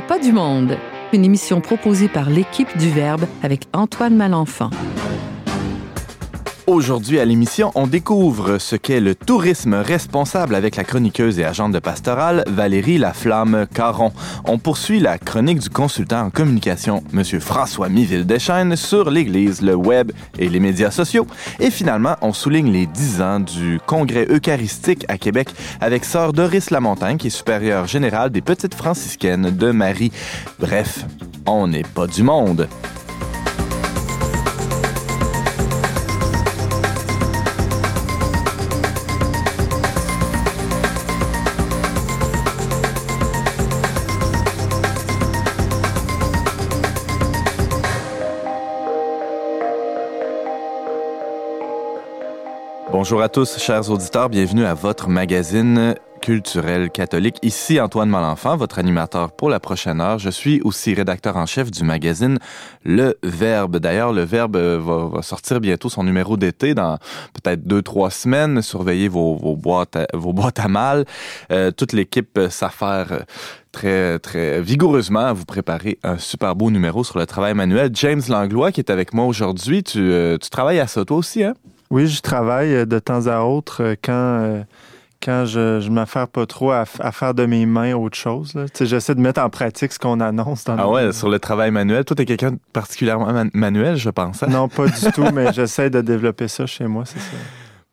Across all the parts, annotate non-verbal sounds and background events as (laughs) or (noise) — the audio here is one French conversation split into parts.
pas du monde. Une émission proposée par l'équipe du Verbe avec Antoine Malenfant. Aujourd'hui à l'émission, on découvre ce qu'est le tourisme responsable avec la chroniqueuse et agente de pastorale Valérie Laflamme Caron. On poursuit la chronique du consultant en communication Monsieur François Miville Deschênes sur l'Église, le web et les médias sociaux. Et finalement, on souligne les 10 ans du Congrès eucharistique à Québec avec Sœur Doris Lamontagne, qui est supérieure générale des Petites franciscaines de Marie. Bref, on n'est pas du monde. Bonjour à tous, chers auditeurs. Bienvenue à votre magazine culturel catholique. Ici Antoine Malenfant, votre animateur pour la prochaine heure. Je suis aussi rédacteur en chef du magazine Le Verbe. D'ailleurs, Le Verbe euh, va, sortir bientôt son numéro d'été dans peut-être deux, trois semaines. Surveillez vos, boîtes, à, vos mal. Euh, toute l'équipe s'affaire très, très vigoureusement à vous préparer un super beau numéro sur le travail manuel. James Langlois, qui est avec moi aujourd'hui, tu, euh, tu travailles à ça toi aussi, hein? Oui, je travaille euh, de temps à autre euh, quand, euh, quand je ne m'affaire pas trop à, faire de mes mains autre chose. J'essaie de mettre en pratique ce qu'on annonce dans Ah ouais, sur le travail manuel. Toi, tu es quelqu'un particulièrement manuel, je pense. Hein? Non, pas du tout, mais j'essaie de développer ça chez moi, c'est ça.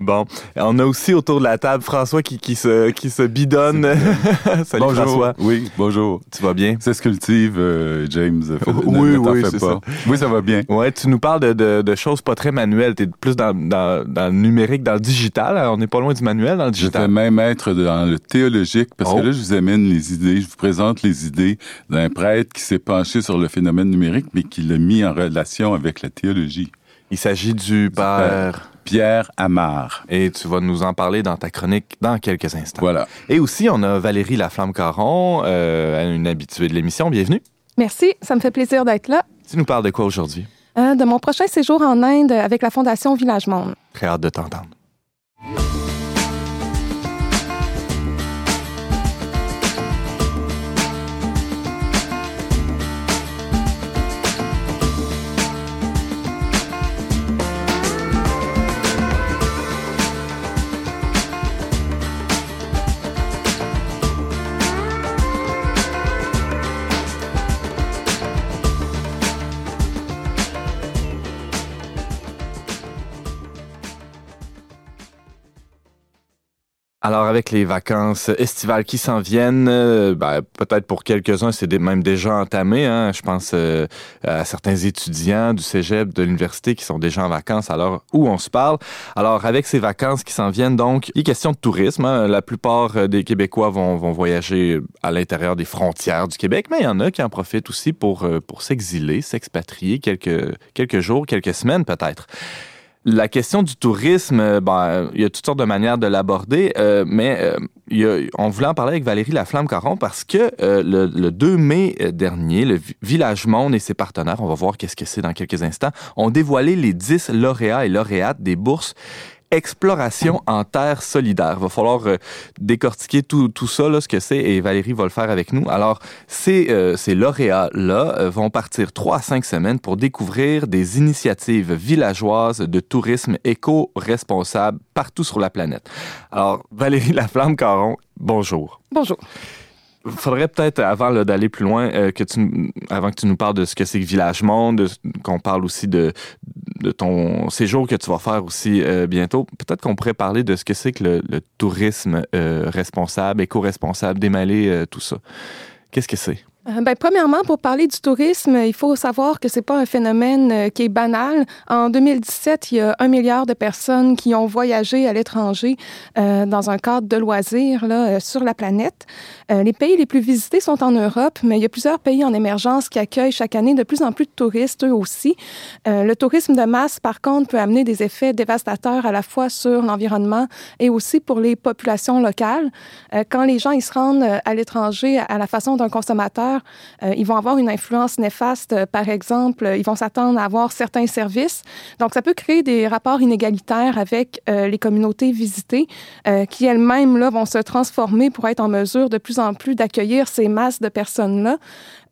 Bon, on a aussi autour de la table François qui, qui se qui se bidonne. (laughs) Salut bonjour. François. Oui, bonjour. Tu vas bien? C'est ce cultive euh, James. oui, oui, c'est ça. Oui, ça va bien. Ouais, tu nous parles de, de, de choses pas très manuelles. Tu es plus dans, dans, dans, le numérique, dans le digital. on n'est pas loin du manuel dans le digital. Je vais même être dans le théologique parce que oh. là, je vous amène les idées. Je vous présente les idées d'un prêtre qui s'est penché sur le phénomène numérique, mais qui l'a mis en relation avec la théologie. Il s'agit du père... Pierre Amar. Et tu vas nous en parler dans ta chronique dans quelques instants. Voilà. Et aussi, on a Valérie Laflamme-Caron, euh, une habituée de l'émission. Bienvenue. Merci, ça me fait plaisir d'être là. Tu nous parles de quoi aujourd'hui? Euh, de mon prochain séjour en Inde avec la Fondation Village Monde. Très hâte de t'entendre. Alors, avec les vacances estivales qui s'en viennent, euh, ben, peut-être pour quelques-uns, c'est même déjà entamé. Hein. Je pense euh, à certains étudiants du cégep, de l'université qui sont déjà en vacances l'heure où on se parle? Alors, avec ces vacances qui s'en viennent, donc, il est question de tourisme. Hein. La plupart euh, des Québécois vont, vont voyager à l'intérieur des frontières du Québec, mais il y en a qui en profitent aussi pour, pour s'exiler, s'expatrier quelques, quelques jours, quelques semaines peut-être. La question du tourisme, euh, ben, il y a toutes sortes de manières de l'aborder, euh, mais euh, il on voulait en parler avec Valérie Laflamme-Caron parce que le, le, 2 mai dernier, le Village Monde et ses partenaires, on va voir qu'est-ce que c'est dans quelques instants, ont dévoilé les 10 lauréats et lauréates des bourses exploration en terre solidaire. Va falloir euh, décortiquer tout, tout ça, là, ce que c'est, et Valérie va le faire avec nous. Alors, ces, euh, ces lauréats-là euh, vont partir trois à cinq semaines pour découvrir des initiatives villageoises de tourisme éco-responsable partout sur la planète. Alors, Valérie Laflamme-Caron, bonjour. Bonjour faudrait peut-être, avant d'aller plus loin, euh, que tu, avant que tu nous parles de ce que c'est que Village Monde, qu'on parle aussi de, de ton séjour que tu vas faire aussi euh, bientôt, peut-être qu'on pourrait parler de ce que c'est que le, le tourisme euh, responsable, éco-responsable, démêler tout ça. Qu'est-ce que c'est? Euh, ben, premièrement, pour parler du tourisme, il faut savoir que c'est pas un phénomène euh, qui est banal. En 2017, il y a un milliard de personnes qui ont voyagé à l'étranger euh, dans un cadre de loisirs là, sur la planète. les pays les plus visités sont en Europe, mais il y a plusieurs pays en émergence qui accueillent chaque année de plus en plus de touristes, eux aussi. le tourisme de masse, par contre, peut amener des effets dévastateurs à la fois sur l'environnement et aussi pour les populations locales. quand les gens ils se rendent à l'étranger à la façon d'un consommateur, voyageurs. ils vont avoir une influence néfaste, par exemple, ils vont s'attendre à avoir certains services. Donc, ça peut créer des rapports inégalitaires avec les communautés visitées, qui elles-mêmes là vont se transformer pour être en mesure de plus en plus d'accueillir ces masses de personnes-là.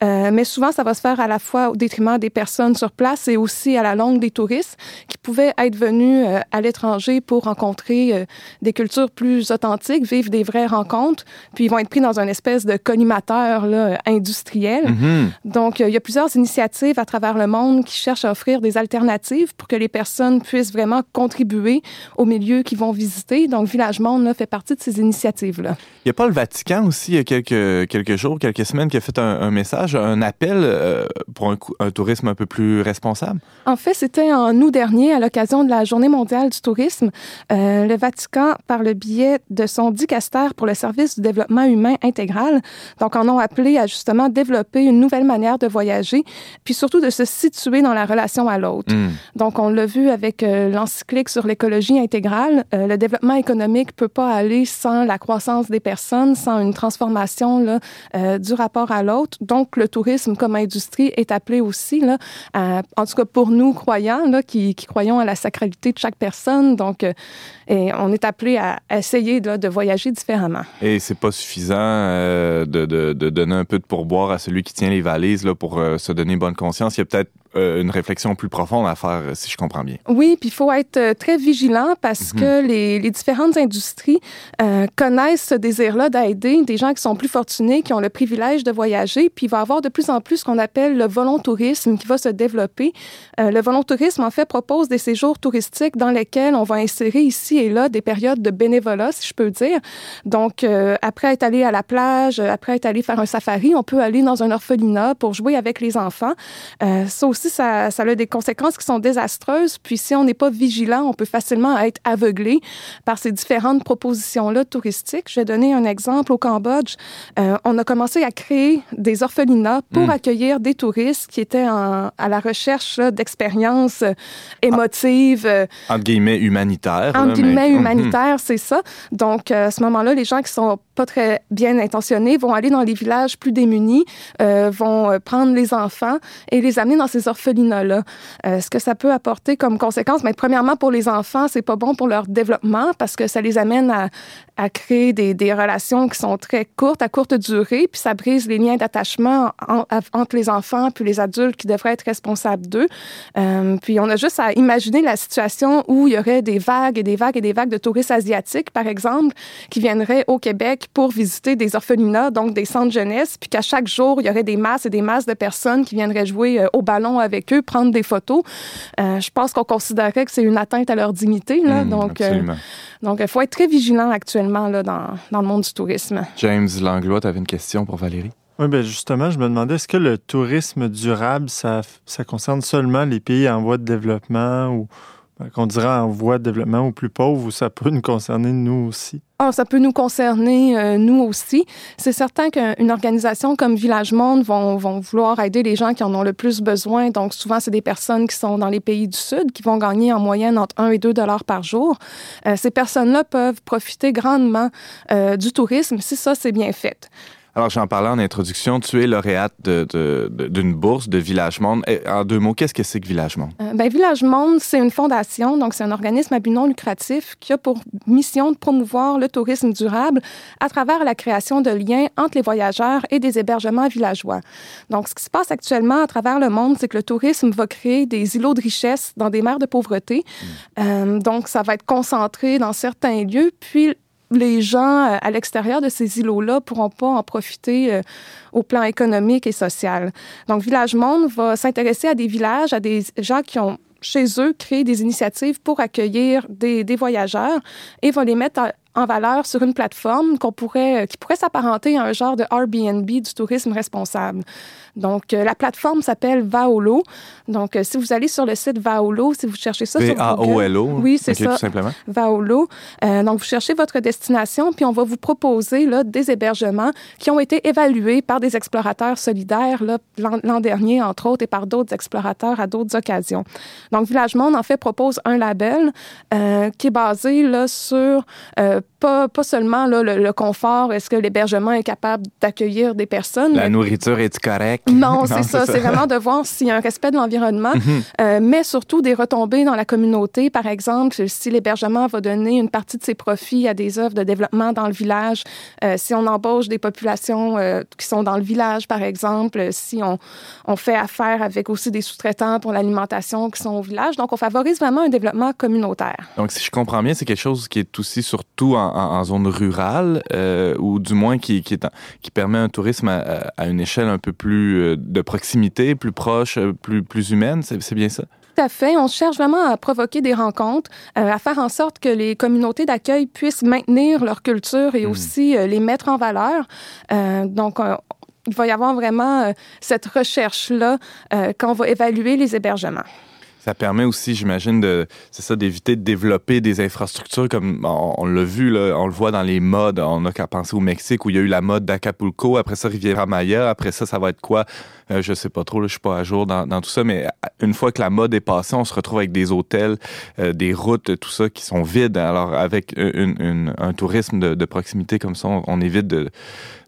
Euh, mais souvent, ça va se faire à la fois au détriment des personnes sur place et aussi à la longue des touristes qui pouvaient être venus euh, à l'étranger pour rencontrer euh, des cultures plus authentiques, vivre des vraies rencontres, puis ils vont être pris dans une espèce de collimateur là, industriel. Mhm. Donc, il y a plusieurs initiatives à travers le monde qui cherchent à offrir des alternatives pour que les personnes puissent vraiment contribuer au milieu qu'ils vont visiter. Donc, Village Monde là, fait partie de ces initiatives-là. Il n'y a pas le Vatican aussi, il y a quelques, quelques jours, quelques semaines, qui a fait un, un message un appel euh, pour un, tourisme un peu plus responsable? En fait, c'était en août dernier, à l'occasion de la Journée mondiale du tourisme. Euh, le Vatican, par le biais de son dicaster pour le service du développement humain intégral, donc en ont appelé à justement développer une nouvelle manière de voyager, puis surtout de se situer dans la relation à l'autre. Hmm. Donc, on l'a vu avec euh, l'encyclique sur l'écologie intégrale. le développement économique peut pas aller sans la croissance des personnes, sans une transformation là, du rapport à l'autre. Donc, le tourisme comme industrie est appelé aussi, là, en tout cas pour nous croyants, là, qui, croyons à la sacralité de chaque personne. Donc, euh, et on est appelé à essayer de voyager différemment. Et c'est pas suffisant euh, de, donner un peu de pourboire à celui qui tient les valises là, pour euh, se donner bonne conscience. Il y a peut-être euh, une réflexion plus profonde à faire, si je comprends bien. Oui, puis il faut être très vigilant parce mhm. que les, les, différentes industries connaissent ce désir-là d'aider des gens qui sont plus fortunés, qui ont le privilège de voyager. Puis il va y avoir de plus en plus ce qu'on appelle le volontourisme qui va se développer. le volontourisme, en fait, propose des séjours touristiques dans lesquels on va insérer ici et là des périodes de bénévolat, si je peux dire. Donc, euh, après être allé à la plage, après être allé faire un safari, on peut aller dans un orphelinat pour jouer avec les enfants. Euh, ça aussi, ça, ça a des conséquences qui sont désastreuses. Puis, si on n'est pas vigilant, on peut facilement être aveuglé par ces différentes propositions-là touristiques. Je vais donner un exemple. Au Cambodge, euh, on a commencé à créer des orphelinats pour hmm. accueillir des touristes qui étaient en, à la recherche d'expériences émotives. entre guillemets, humanitaires guillemets mhm. humanitaire, c'est ça. Donc, euh, à ce moment-là, les gens qui sont pas très bien intentionnés vont aller dans les villages plus démunis, euh, vont euh, prendre les enfants et les amener dans ces orphelinats-là. ce que ça peut apporter comme conséquence, mais premièrement pour les enfants, c'est pas bon pour leur développement parce que ça les amène à, à créer des, des, relations qui sont très courtes, à courte durée, puis ça brise les liens d'attachement entre les enfants puis les adultes qui devraient être responsables d'eux. puis on a juste à imaginer la situation où il y aurait des vagues et des vagues et des vagues de touristes asiatiques, par exemple, qui viendraient au Québec pour visiter des orphelinats, donc des centres jeunesse, puis qu'à chaque jour, il y aurait des masses et des masses de personnes qui viendraient jouer euh, au ballon avec eux, prendre des photos. Euh, je pense qu'on considérait que c'est une atteinte à leur dignité. Là, mmh, donc, euh, donc, il faut être très vigilant actuellement là, dans, dans le monde du tourisme. James Langlois, tu avais une question pour Valérie? Oui, bien justement, je me demandais, est-ce que le tourisme durable, ça, ça concerne seulement les pays en voie de développement ou qu'on dira en voie de développement ou plus pauvres, ou ça peut nous concerner nous aussi? Ah, ça peut nous concerner euh, nous aussi. C'est certain qu'une organisation comme Village Monde vont, vont, vouloir aider les gens qui en ont le plus besoin. Donc, souvent, c'est des personnes qui sont dans les pays du Sud qui vont gagner en moyenne entre 1 et 2 dollars par jour. Euh, ces personnes-là peuvent profiter grandement euh, du tourisme si ça, c'est bien fait. Alors, j'en parlais en introduction, tu es lauréate d'une de, de, bourse de Village Monde. En deux mots, qu'est-ce que c'est que Village Monde? Euh, ben, Village Monde, c'est une fondation, donc c'est un organisme à but non lucratif qui a pour mission de promouvoir le tourisme durable à travers la création de liens entre les voyageurs et des hébergements villageois. Donc, ce qui se passe actuellement à travers le monde, c'est que le tourisme va créer des îlots de richesse dans des mers de pauvreté. Mmh. Euh, donc, ça va être concentré dans certains lieux, puis les gens euh, à l'extérieur de ces îlots-là pourront pas en profiter euh, au plan économique et social. Donc, Village Monde va s'intéresser à des villages, à des gens qui ont chez eux créé des initiatives pour accueillir des, voyageurs et va les mettre à, en valeur sur une plateforme qu'on pourrait, qui pourrait s'apparenter à un genre de Airbnb du tourisme responsable. Donc, euh, la plateforme s'appelle Vaolo. Donc, euh, si vous allez sur le site Vaolo, si vous cherchez ça sur Google... o Oui, c'est ça. Tout simplement. Vaolo. Euh, donc, vous cherchez votre destination, puis on va vous proposer là, des hébergements qui ont été évalués par des explorateurs solidaires l'an dernier, entre autres, et par d'autres explorateurs à d'autres occasions. Donc, Village Monde, en fait, propose un label qui est basé là, sur pas, pas seulement là, le, confort, est-ce que l'hébergement est capable d'accueillir des personnes. La nourriture est correcte? Non, (laughs) c'est ça. C'est vraiment de voir s'il y a un respect de l'environnement, mhm. mais surtout des retombées dans la communauté. Par exemple, si l'hébergement va donner une partie de ses profits à des œuvres de développement dans le village, si on embauche des populations qui sont dans le village, par exemple, si on, on fait affaire avec aussi des sous-traitants pour l'alimentation qui sont au village. Donc, on favorise vraiment un développement communautaire. Donc, si je comprends bien, c'est quelque chose qui est aussi surtout en, zone rurale, euh, ou du moins qui, qui, est, qui permet un tourisme à, une échelle un peu plus euh, de proximité, plus proche, euh, plus, plus humaine. C'est bien ça? Tout à fait. On cherche vraiment à provoquer des rencontres, à faire en sorte que les communautés d'accueil puissent maintenir leur culture et hmm. aussi les mettre en valeur. donc, il va y avoir vraiment cette recherche-là quand on va évaluer les hébergements. Ça permet aussi, j'imagine, de, c'est ça, d'éviter de développer des infrastructures comme on, l'a vu, là, on le voit dans les modes. On n'a qu'à penser au Mexique où il y a eu la mode d'Acapulco, après ça Riviera Maya, après ça, ça va être quoi? Euh, je sais pas trop, là, je suis pas à jour dans, tout ça, mais une fois que la mode est passée, on se retrouve avec des hôtels, euh, des routes, tout ça qui sont vides. Alors, avec un tourisme de, proximité comme ça, on évite de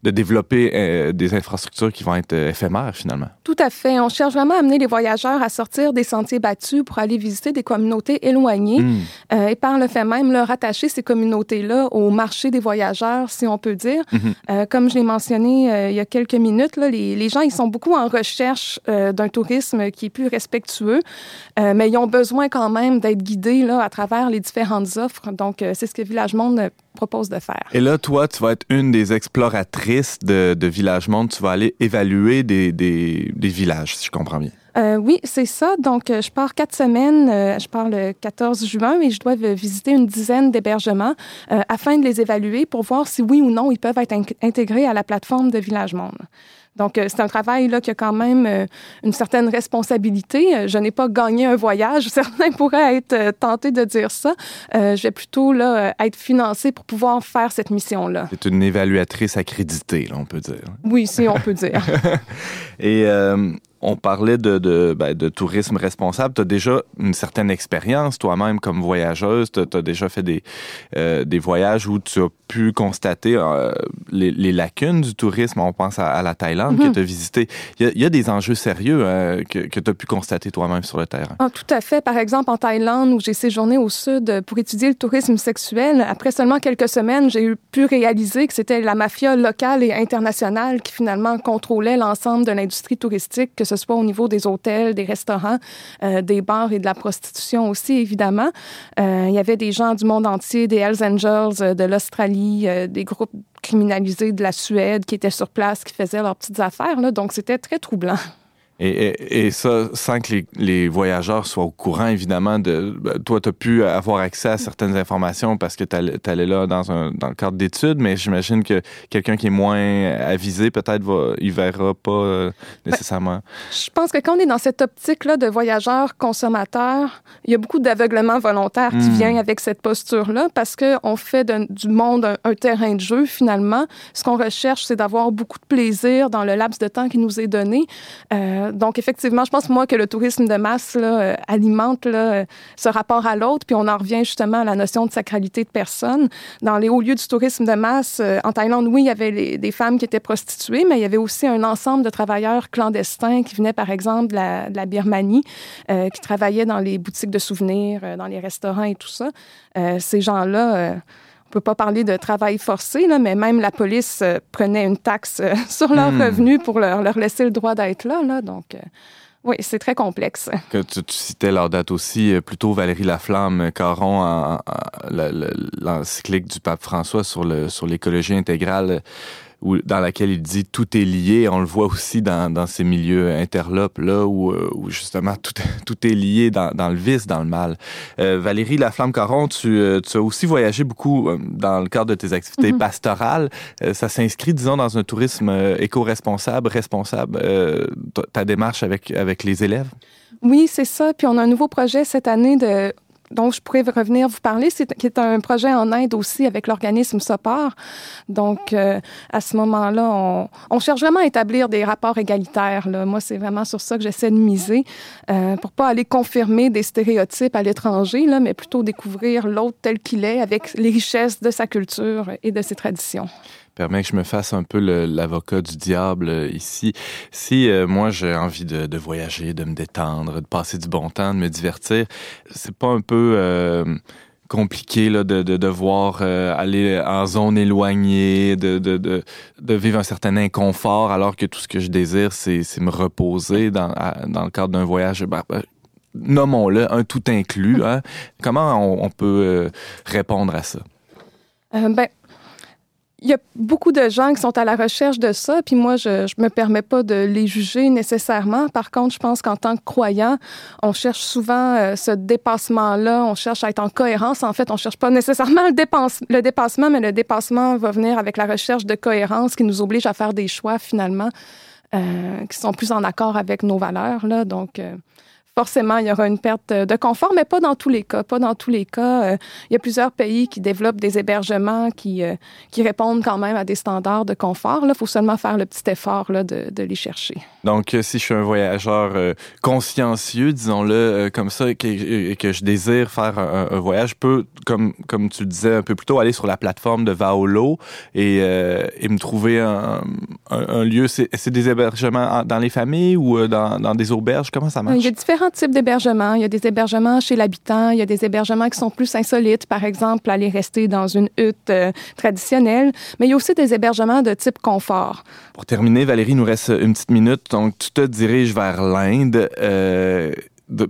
de développer euh, des infrastructures qui vont être euh, éphémères finalement. Tout à fait. On cherche vraiment à amener les voyageurs à sortir des sentiers battus pour aller visiter des communautés éloignées hmm. euh, et par le fait même leur rattacher ces communautés-là au marché des voyageurs, si on peut dire. Mhm. comme je l'ai mentionné il y a quelques minutes, là, les, les, gens ils sont beaucoup en recherche d'un tourisme qui est plus respectueux, mais ils ont besoin quand même d'être guidés là, à travers les différentes offres. Donc, c'est ce que Village Monde propose de faire. Et là, toi, tu vas être une des exploratrices de, de Village Monde. Tu vas aller évaluer des, des, des villages, si je comprends bien. Euh, oui, c'est ça. Donc, euh, je pars quatre semaines. Euh, je pars le 14 juin et je dois visiter une dizaine d'hébergements afin de les évaluer pour voir si oui ou non ils peuvent être intégrés à la plateforme de Village Monde. Donc, euh, c'est un travail là, qui a quand même euh, une certaine responsabilité. Euh, je n'ai pas gagné un voyage. (laughs) Certains pourraient être tentés de dire ça. je vais plutôt là, être financée pour pouvoir faire cette mission-là. C'est une évaluatrice accréditée, là, on peut dire. Oui, si on peut dire. (laughs) Et on parlait de, de, ben, de tourisme responsable. Tu as déjà une certaine expérience toi-même comme voyageuse. Tu as, déjà fait des, euh, des voyages où tu as pu constater euh, les, les, lacunes du tourisme. On pense à, la Thaïlande que mhm. tu as visité. Il y, a, des enjeux sérieux euh, que, que tu as pu constater toi-même sur le terrain. Ah, tout à fait. Par exemple, en Thaïlande, où j'ai séjourné au sud pour étudier le tourisme sexuel, après seulement quelques semaines, j'ai pu réaliser que c'était la mafia locale et internationale qui finalement contrôlait l'ensemble de l'industrie touristique, que ce ce soit au niveau des hôtels, des restaurants, euh, des bars et de la prostitution aussi, évidemment. Euh, il y avait des gens du monde entier, des Hells Angels euh, de l'Australie, des groupes criminalisés de la Suède qui étaient sur place, qui faisaient leurs petites affaires. Là, donc, c'était très troublant. Et, et, ça, sans que les, les, voyageurs soient au courant, évidemment, de ben, toi, tu as pu avoir accès à certaines informations parce que tu allais, là dans, un, dans le cadre d'études, mais j'imagine que quelqu'un qui est moins avisé, peut-être, va, il verra pas euh, ben, nécessairement. je pense que quand on est dans cette optique-là de voyageurs consommateurs, il y a beaucoup d'aveuglement volontaire qui hmm. vient avec cette posture-là parce qu'on fait du monde un, terrain de jeu, finalement. Ce qu'on recherche, c'est d'avoir beaucoup de plaisir dans le laps de temps qui nous est donné. Euh, donc, effectivement, je pense, moi, que le tourisme de masse euh, alimente ce rapport à l'autre, puis on en revient justement à la notion de sacralité de personne. Dans les hauts lieux du tourisme de masse, euh, en Thaïlande, oui, il y avait des femmes qui étaient prostituées, mais il y avait aussi un ensemble de travailleurs clandestins qui venaient, par exemple, de la, Birmanie, euh, qui travaillaient dans les boutiques de souvenirs, dans les restaurants et tout ça. ces gens-là peut pas parler de travail forcé, là, mais même la police euh, prenait une taxe euh, (laughs) sur leurs hmm. revenus pour leur, leur, laisser le droit d'être là, là. Donc, euh, oui, c'est très complexe. (laughs) Que tu, citais leur date aussi, plutôt Valérie Laflamme Caron, l'encyclique du pape François sur le sur l'écologie intégrale dans laquelle il dit tout est lié. On le voit aussi dans, dans ces milieux interlopes là où, euh, où justement tout, (laughs) tout est lié dans, dans, le vice, dans le mal. Euh, Valérie Laflamme-Caron, tu, euh, tu, as aussi voyagé beaucoup dans le cadre de tes activités mm-hmm. pastorales. ça s'inscrit, disons, dans un tourisme éco-responsable, responsable, ta démarche avec, avec les élèves? Oui, c'est ça. Puis on a un nouveau projet cette année de dont je pourrais revenir vous parler, c'est qui est un projet en Inde aussi avec l'organisme SOPAR. Donc, euh, à ce moment-là, on, cherche vraiment à établir des rapports égalitaires. Moi, c'est vraiment sur ça que j'essaie de miser euh, pour pas aller confirmer des stéréotypes à l'étranger, mais plutôt découvrir l'autre tel qu'il est avec les richesses de sa culture et de ses traditions permet que je me fasse un peu l'avocat du diable euh, ici. Si euh, moi j'ai envie de, voyager, de me détendre, de passer du bon temps, de me divertir, c'est pas un peu euh, compliqué là, de, de devoir aller en zone éloignée, de, de, de, vivre un certain inconfort alors que tout ce que je désire, c'est me reposer dans, dans le cadre d'un voyage. Ben, ben, nommons-le, un tout inclus. Hein? Comment on, on peut répondre à ça? ben, il y a beaucoup de gens qui sont à la recherche de ça, puis moi, je ne me permets pas de les juger nécessairement. Par contre, je pense qu'en tant que croyant, on cherche souvent euh, ce dépassement-là, on cherche à être en cohérence. En fait, on cherche pas nécessairement le, dépasse, le dépassement, mais le dépassement va venir avec la recherche de cohérence qui nous oblige à faire des choix, finalement, euh, qui sont plus en accord avec nos valeurs. Là. Donc, euh, forcément, il y aura une perte de confort, mais pas dans tous les cas. Pas dans tous les cas. Euh, il y a plusieurs pays qui développent des hébergements qui, euh, qui répondent quand même à des standards de confort. Il faut seulement faire le petit effort là, de, de, les chercher. Donc, euh, si je suis un voyageur consciencieux, disons-le comme ça, et que, que, je désire faire un, voyage, je peux, comme, comme tu le disais un peu plus tôt, aller sur la plateforme de Vaolo et, et me trouver un, un, lieu. C'est des hébergements dans les familles ou dans, dans des auberges? Comment ça marche? Il y a différents types d'hébergements. Il y a des hébergements chez l'habitant, il y a des hébergements qui sont plus insolites, par exemple, aller rester dans une hutte euh, traditionnelle, mais il y a aussi des hébergements de type confort. Pour terminer, Valérie, il nous reste une petite minute. Donc, tu te diriges vers l'Inde. Euh,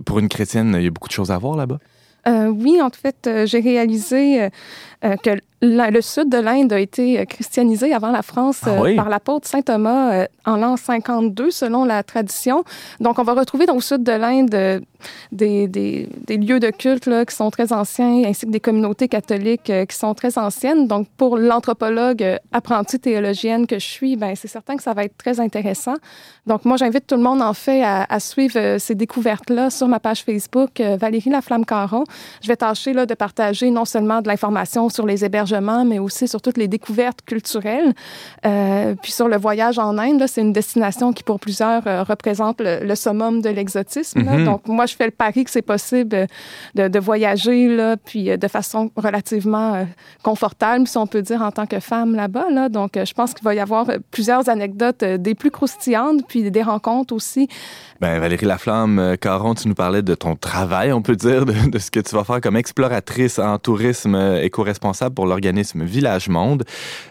pour une chrétienne, il y a beaucoup de choses à voir là-bas. Euh, oui, en fait, j'ai réalisé que le sud de l'Inde a été christianisé avant la France ah par l'apôtre saint Thomas en l'an 52, selon la tradition. Donc, on va retrouver dans le sud de l'Inde euh, des, des, des, lieux de culte là, qui sont très anciens, ainsi que des communautés catholiques euh, qui sont très anciennes. Donc, pour l'anthropologue euh, apprentie théologienne que je suis, ben c'est certain que ça va être très intéressant. Donc, moi, j'invite tout le monde, en fait, à, à suivre ces découvertes-là sur ma page Facebook, Valérie Laflamme-Caron. Je vais tâcher là, de partager non seulement de l'information sur les hébergements, mais aussi sur toutes les découvertes culturelles. Euh, puis sur le voyage en Inde, c'est une destination qui, pour plusieurs, euh, représente le, summum de l'exotisme. Mm-hmm. Donc, moi, je fais le pari que c'est possible de, de, voyager, là, puis euh, de façon relativement euh, confortable, si on peut dire, en tant que femme là-bas. Là. Donc, je pense qu'il va y avoir plusieurs anecdotes des plus croustillantes, puis des rencontres aussi. Ben, Valérie Laflamme, Caron, tu nous parlais de ton travail, on peut dire, de, de ce que tu vas faire comme exploratrice en tourisme éco-responsable pour l'organisme Village Monde.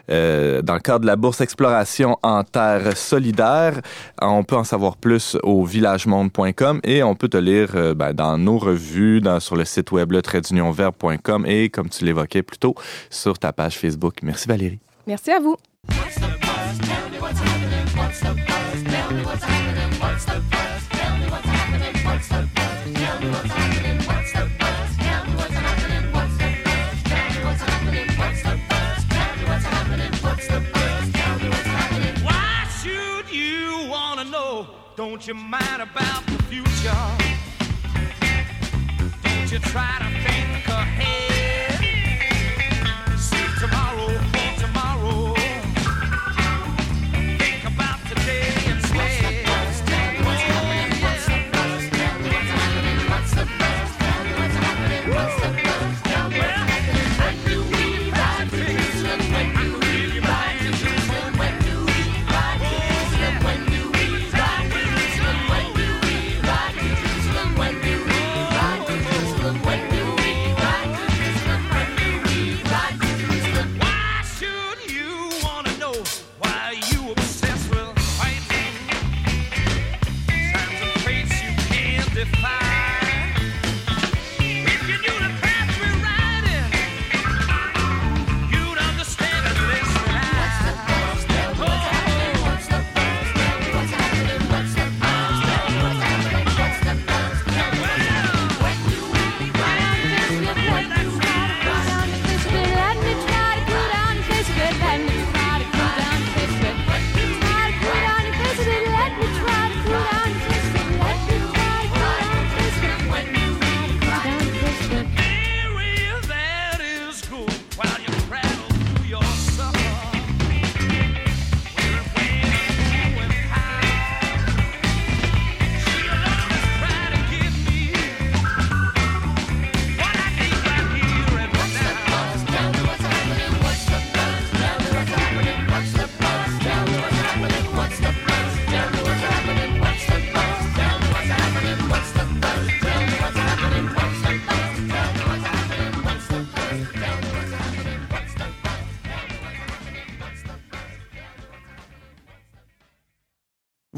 Euh, dans le cadre de la bourse Exploration en terre solidaire. On peut en savoir plus au villagemonde.com et on peut te lire euh, ben, dans nos revues, dans, sur le site web le et comme tu l'évoquais plus tôt, sur ta page Facebook. Merci Valérie. Merci à vous. Tell me what's happening, what's the buzz? Tell me what's happening, what's the buzz? Tell me what's happening, what's the buzz? Tell me what's happening, what's the buzz? Tell me what's happening, what's the buzz? Tell me what's happening, what's the buzz? Why should you wanna know? Don't you mind about the future? Don't you try to think ahead?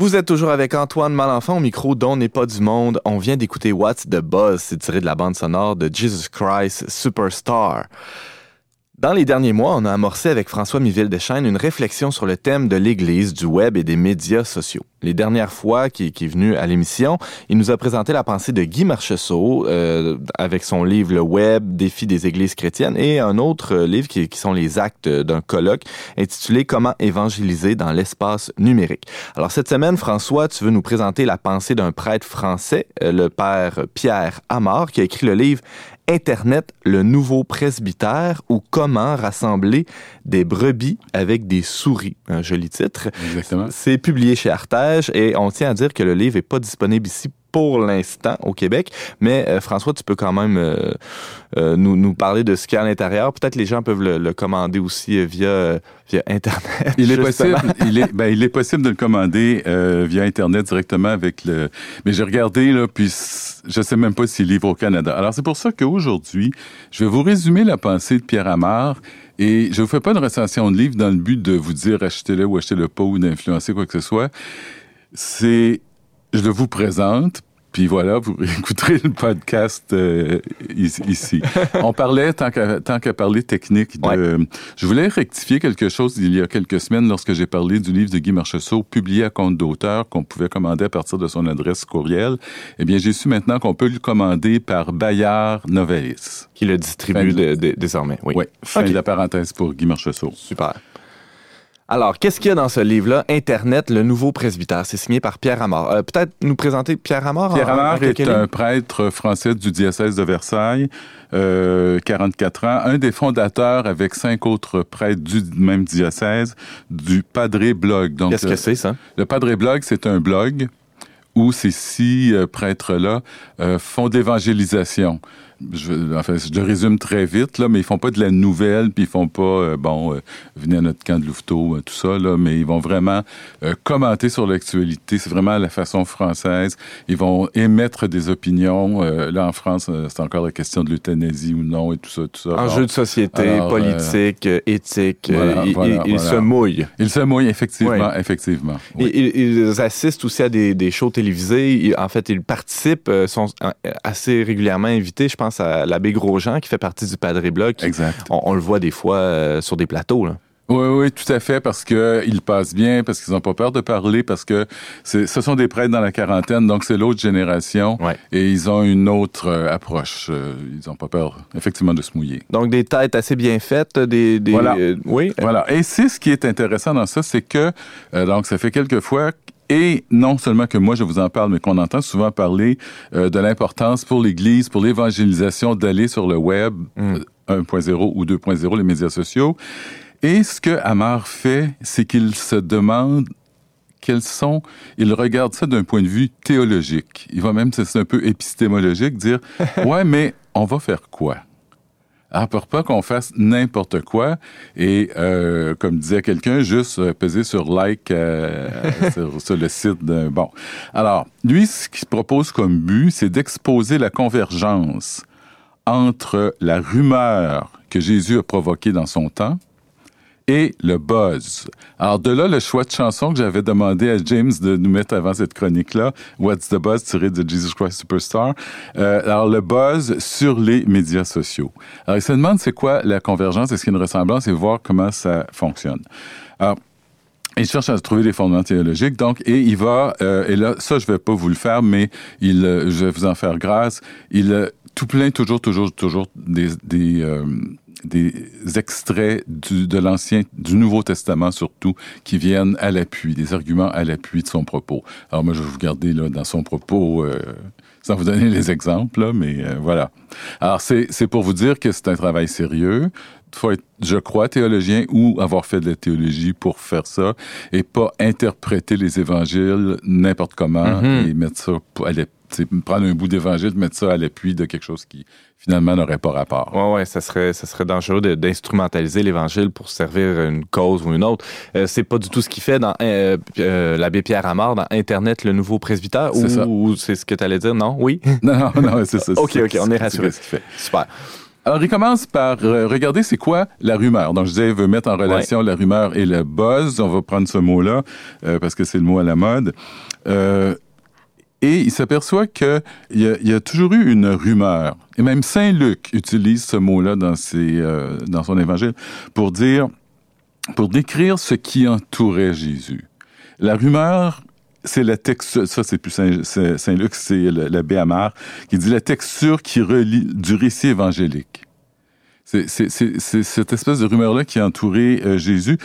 Vous êtes toujours avec Antoine Malenfant au micro dont n'est pas du monde. On vient d'écouter What's the Buzz, c'est tiré de la bande sonore de Jesus Christ Superstar. Dans les derniers mois, on a amorcé avec François Miville Deschênes une réflexion sur le thème de l'Église, du web et des médias sociaux. Les dernières fois qu'il est venu à l'émission, il nous a présenté la pensée de Guy Marcheseau euh, avec son livre Le Web, défi des églises chrétiennes et un autre livre qui, sont les actes d'un colloque intitulé Comment évangéliser dans l'espace numérique. Alors cette semaine, François, tu veux nous présenter la pensée d'un prêtre français, euh, le père Pierre Amar, qui a écrit le livre Internet, le nouveau presbytère ou comment rassembler des brebis avec des souris. Un joli titre. Exactement. C'est publié chez Artege et on tient à dire que le livre est pas disponible ici pour l'instant au Québec, mais euh, François, tu peux quand même euh, euh, nous, nous parler de ce qu'il y a à l'intérieur. Peut-être les gens peuvent le, le commander aussi euh, via, via Internet. Il est justement. possible, (laughs) il est, ben, il est possible de le commander euh, via Internet directement avec le. Mais j'ai regardé là, puis je sais même pas s'il livre au Canada. Alors c'est pour ça qu'aujourd'hui, je vais vous résumer la pensée de Pierre Amar. Et je vous fais pas une recension de livre dans le but de vous dire achetez-le ou achetez-le pas ou d'influencer quoi que ce soit. C'est, je le vous présente. Puis voilà, vous (laughs) écouterez le podcast euh, ici. (laughs) On parlait, tant qu'à qu'à parler technique, de, je voulais rectifier quelque chose il y a quelques semaines lorsque j'ai parlé du livre de Guy Marchessault, publié à compte d'auteur, qu'on pouvait commander à partir de son adresse courriel. Eh bien, j'ai su maintenant qu'on peut le commander par Bayard Novelis. Qui le distribue de- de- désormais. Oui. Oui, fin de la parenthèse pour Guy Marchessault. Super. Alors, qu'est-ce qu'il y a dans ce livre-là? Internet, le nouveau presbytère? C'est signé par Pierre Amar. Euh, Peut-être nous présenter Pierre Amar? Pierre quelques est un prêtre français du diocèse de Versailles, euh, 44 ans, un des fondateurs avec cinq autres prêtres du même diocèse du Padre Blog. Qu'est-ce que euh, c'est, ça? Le Padre Blog, c'est un blog où ces six euh, prêtres-là euh, font de l'évangélisation. Je, enfin, je le résume très vite, là, mais ils font pas de la nouvelle, puis ils font pas, euh, bon, euh, venez à notre camp de Louveteau, euh, tout ça, là, mais ils vont vraiment euh, commenter sur l'actualité. C'est vraiment la façon française. Ils vont émettre des opinions. Là, en France, c'est encore la question de l'euthanasie ou non, et tout ça, tout ça. Enjeux de société, alors, politique, éthique. voilà, il voilà, il- il voilà. se mouille. Ils se mouillent, effectivement, Oui. effectivement. Oui. Ils, ils- ils assistent aussi à des, des shows télévisés. Ils- en fait, ils participent, sont assez régulièrement invités. Je pense à l'abbé Grosjean, qui fait partie du Padre Blog. qui- Exact. On, on le voit des fois euh, sur des plateaux. Là. Oui, oui, tout à fait, parce que ils passent bien, parce qu'ils n'ont pas peur de parler, parce que ce sont des prêtres dans la quarantaine, donc c'est l'autre génération, Ouais. et ils ont une autre euh, approche. Euh, ils n'ont pas peur, effectivement, de se mouiller. Donc, des têtes assez bien faites. Des, des- Voilà. euh, oui. Voilà. Et c'est ce qui est intéressant dans ça, c'est que, euh, donc, ça fait quelques fois, et non seulement que moi je vous en parle, mais qu'on entend souvent parler euh, de l'importance pour l'Église, pour l'évangélisation, d'aller sur le web Mm. euh, 1.0 ou 2.0, les médias sociaux. Et ce que Amar fait, c'est qu'il se demande quels sont, il regarde ça d'un point de vue théologique. Il va même, c'est un peu épistémologique, dire, (laughs) ouais, mais on va faire quoi? Alors, pour pas qu'on fasse n'importe quoi et, euh, comme disait quelqu'un, juste euh, peser sur like euh, (laughs) sur, sur le site d'un... Bon. Alors, lui, ce qu'il propose comme but, c'est d'exposer la convergence entre la rumeur que Jésus a provoquée dans son temps et le buzz. Alors de là, le choix de chanson que j'avais demandé à James de nous mettre avant cette chronique-là, What's the Buzz, tiré de Jesus Christ Superstar. Euh, alors le buzz sur les médias sociaux. Alors il se demande c'est quoi la convergence, est-ce qu'il y a une ressemblance et voir comment ça fonctionne. Alors, il cherche à trouver des fondements théologiques, donc, et il va, euh, et là, ça, je vais pas vous le faire, mais il, euh, je vais vous en faire grâce. Il euh, tout plein, toujours, toujours, toujours des, des, euh, des extraits du, de l'Ancien, du Nouveau Testament surtout, qui viennent à l'appui, des arguments à l'appui de son propos. Alors moi, je vais vous garder là dans son propos, euh, sans vous donner les exemples, là, mais euh, voilà. Alors c'est pour vous dire que c'est un travail sérieux. Il faut être, je crois, théologien ou avoir fait de la théologie pour faire ça et pas interpréter les évangiles n'importe comment Mhm. et mettre ça à l'appui. C'est prendre un bout d'évangile, mettre ça à l'appui de quelque chose qui finalement n'aurait pas rapport. Ouais, ouais, ça serait, ça serait dangereux d'instrumentaliser l'Évangile pour servir une cause ou une autre. Euh, c'est pas du tout ce qu'il fait dans euh, euh, l'abbé Pierre Amar dans Internet, le nouveau presbytère, ou, c'est ce que tu allais dire, non? Oui? (laughs) Non, non, non, c'est ça. (laughs) Ok, ok, on est rassuré. Ce qu'il fait. Super. Alors, il commence par euh, regarder c'est quoi la rumeur. Donc, je disais, il veut mettre en relation la rumeur et le buzz. On va prendre ce mot-là euh, parce que c'est le mot à la mode. Euh, et il s'aperçoit qu'il y, a- y a toujours eu une rumeur. Et même Saint Luc utilise ce mot-là dans, euh, son évangile pour dire, pour décrire ce qui entourait Jésus. La rumeur, c'est la texture, ça c'est plus Saint, c'est- Saint c'est l'abbé Amar, qui dit la texture qui relie du récit évangélique. C'est cette espèce de rumeur-là qui a entouré euh, Jésus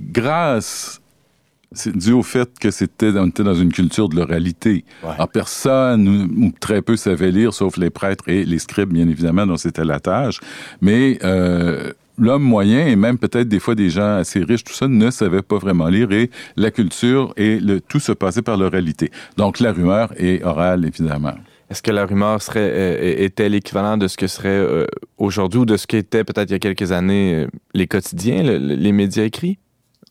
grâce, c'est dû au fait que c'était on était dans une culture de l'oralité. Ouais. Alors, personne ou, très peu savait lire, sauf les prêtres et les scribes, bien évidemment, dont c'était la tâche. Mais euh, l'homme moyen et même peut-être des fois des gens assez riches, tout ça, ne savaient pas vraiment lire et la culture et le tout se passait par l'oralité. Donc la rumeur est orale, évidemment. Est-ce que la rumeur serait euh, était l'équivalent de ce que serait euh, aujourd'hui ou de ce qu'étaient peut-être il y a quelques années euh, les quotidiens, le- le- les médias écrits,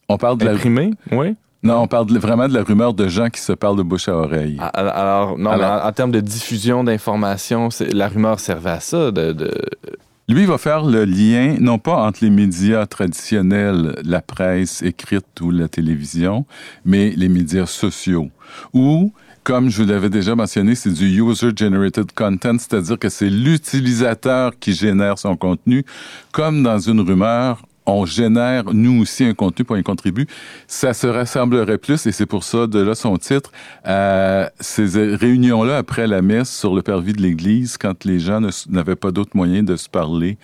On parle de la imprimés? Oui. Non, on parle de- vraiment de la rumeur de gens qui se parlent de bouche à oreille. Ah, Alors, alors, non, Alors- mais en, en termes de diffusion d'informations, la rumeur servait à ça. De, de- Lui va faire le lien, non pas entre les médias traditionnels, la presse écrite ou la télévision, mais les médias sociaux. Ou, comme je vous l'avais déjà mentionné, c'est du user-generated content, c'est-à-dire que c'est l'utilisateur qui génère son contenu. Comme dans une rumeur, on génère, nous aussi, un contenu pour un contribue. Ça se rassemblerait plus, et c'est pour ça, de là son titre, à ces réunions-là après la messe sur le parvis de l'Église, quand les gens n'avaient pas d'autre moyen de se parler.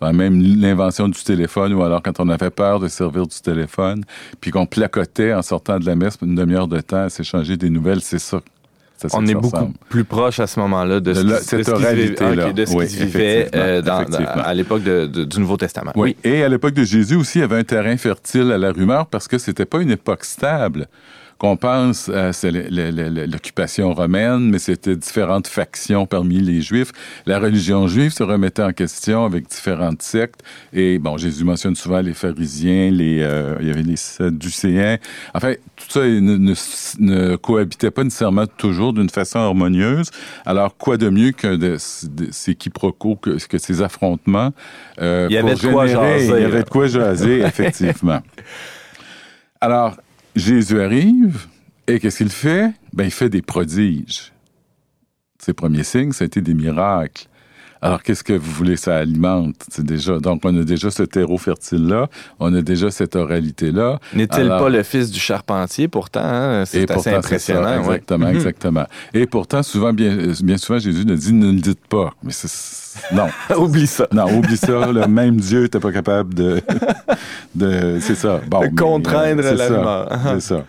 Enfin, même l'invention du téléphone, ou alors quand on avait peur de servir du téléphone, puis qu'on placotait en sortant de la messe une demi-heure de temps à s'échanger des nouvelles, c'est ça. Ça on est beaucoup ressemble. plus proche à ce moment-là de ce De de ce qui se vivait- euh, dans- à l'époque du Nouveau Testament. Oui. Et à l'époque de Jésus aussi, il y avait un terrain fertile à la rumeur parce que c'était pas une époque stable. Qu'on pense à c'est le- l'occupation romaine, mais c'était différentes factions parmi les Juifs. La religion juive se remettait en question avec différentes sectes. Et bon, Jésus mentionne souvent les pharisiens, les, euh, il y avait les sadducéens. Enfin, tout ça ne, ne, ne cohabitait pas nécessairement toujours d'une façon harmonieuse. Alors, quoi de mieux que de, de ces quiproquos, que, que ces affrontements euh, Il y avait pour de quoi jaser, Il y avait de quoi jaser, (laughs) effectivement. Alors, Jésus arrive, et qu'est-ce qu'il fait? Ben, il fait des prodiges. Ses premiers signes, ça a été des miracles. Alors, qu'est-ce que vous voulez? Ça alimente? C'est déjà, donc, on a déjà ce terreau fertile-là. On a déjà cette oralité-là. N'est-il Alors- pas le fils du charpentier pourtant? hein? C'est assez pourtant, c'est ça, impressionnant. ouais. exactement, Mhm. exactement. Et pourtant, souvent, bien, bien souvent, Jésus ne dit ne le dites pas. Mais c'est, non. (laughs) Oublie ça. Non, oublie ça. Le même Dieu n'était pas capable de, (laughs) de, c'est ça. Bon, De mais, contraindre c'est la ça, rumeur. C'est ça.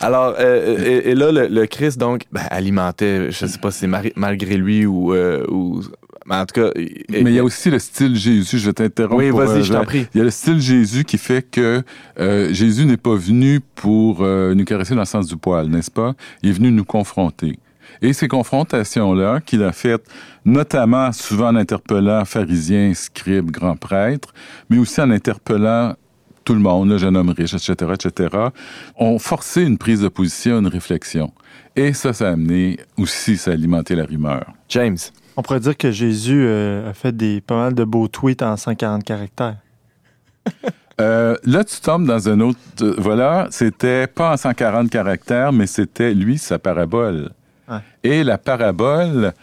Alors, euh, et, et là, le, le Christ, donc, ben, alimentait, je sais pas si c'est malgré lui ou... euh, ou mais en tout cas... Mais il y a aussi le style Jésus. Je vais t'interrompre. Oui, vas-y, euh, je t'en prie. Il y a le style Jésus qui fait que euh, Jésus n'est pas venu pour euh, nous caresser dans le sens du poil, n'est-ce pas? Il est venu nous confronter. Et ces confrontations-là qu'il a faites, notamment souvent en interpellant pharisiens, scribes, grands prêtres, mais aussi en interpellant tout le monde, le jeune homme riche, etc., etc., ont forcé une prise de position, une réflexion. Et ça, ça a amené aussi, ça a alimenté la rumeur. James. On pourrait dire que Jésus euh, a fait des, pas mal de beaux tweets en 140 caractères. (laughs) Euh, là, tu tombes dans un autre. euh, Voilà, c'était pas en 140 caractères, mais c'était lui, sa parabole. Ouais. Et la parabole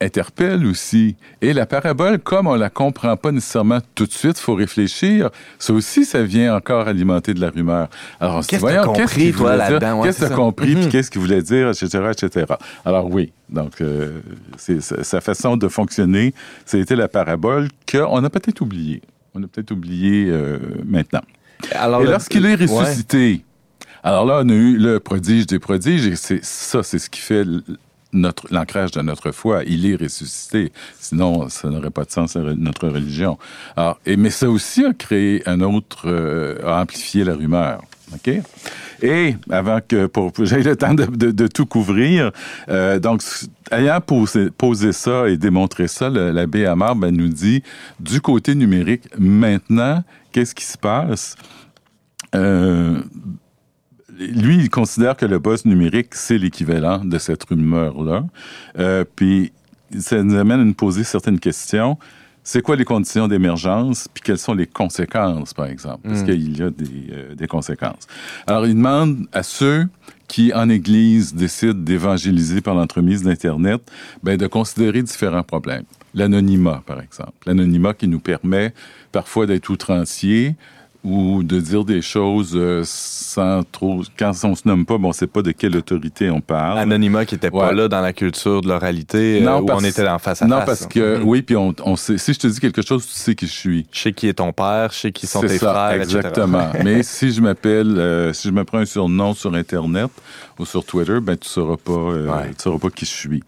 interpelle aussi. Et la parabole, comme on la comprend pas nécessairement tout de suite, faut réfléchir. Ça aussi, ça vient encore alimenter de la rumeur. Alors, on se dit, Qu'est-ce voyons, qu'il toi, voulait dire? là-dedans? Ouais, Qu'est-ce que compris, puis Mhm. qu'est-ce qu'il voulait dire, etc., etc. Alors oui, donc euh, c'est sa façon de fonctionner, c'était la parabole qu'on a peut-être oubliée. On a peut-être oublié euh, maintenant. Alors, Et lorsqu'il est Ouais. ressuscité, alors là, on a eu le prodige des prodiges, et c'est ça, c'est ce qui fait notre l'ancrage de notre foi. Il est ressuscité. Sinon, ça n'aurait pas de sens, la- notre religion. Alors, et, mais ça aussi a créé un autre, euh, a amplifié la rumeur. OK? Et avant que pour, j'ai le temps de, tout couvrir, euh, donc ayant posé, posé ça et démontré ça, l'abbé Amar ben, nous dit du côté numérique, maintenant, qu'est-ce qui se passe? Euh, lui, il considère que le buzz numérique, c'est l'équivalent de cette rumeur-là. Euh, puis, ça nous amène à nous poser certaines questions. c'est quoi les conditions d'émergence, puis quelles sont les conséquences, par exemple, parce Mm. qu'il y a des, euh, des conséquences? Alors, il demande à ceux qui, en Église, décident d'évangéliser par l'entremise d'Internet, ben, de considérer différents problèmes. L'anonymat, par exemple. L'anonymat qui nous permet parfois d'être outrancier ou de dire des choses euh, sans trop... Quand on se nomme pas, bon, on sait pas de quelle autorité on parle. Anonymat qui était pas Ouais. là dans la culture de l'oralité, euh, Non, où parce- on était en face à non, face. parce que, Mhm. oui, puis on, on sait, si je te dis quelque chose, tu sais qui je suis. Je sais qui est ton père, je sais qui sont C'est tes ça, frères, etc. exactement. (laughs) Mais si je m'appelle, euh, si je me prends un surnom sur Internet ou sur Twitter, ben tu sauras pas, euh, Ouais. tu sauras pas qui je suis.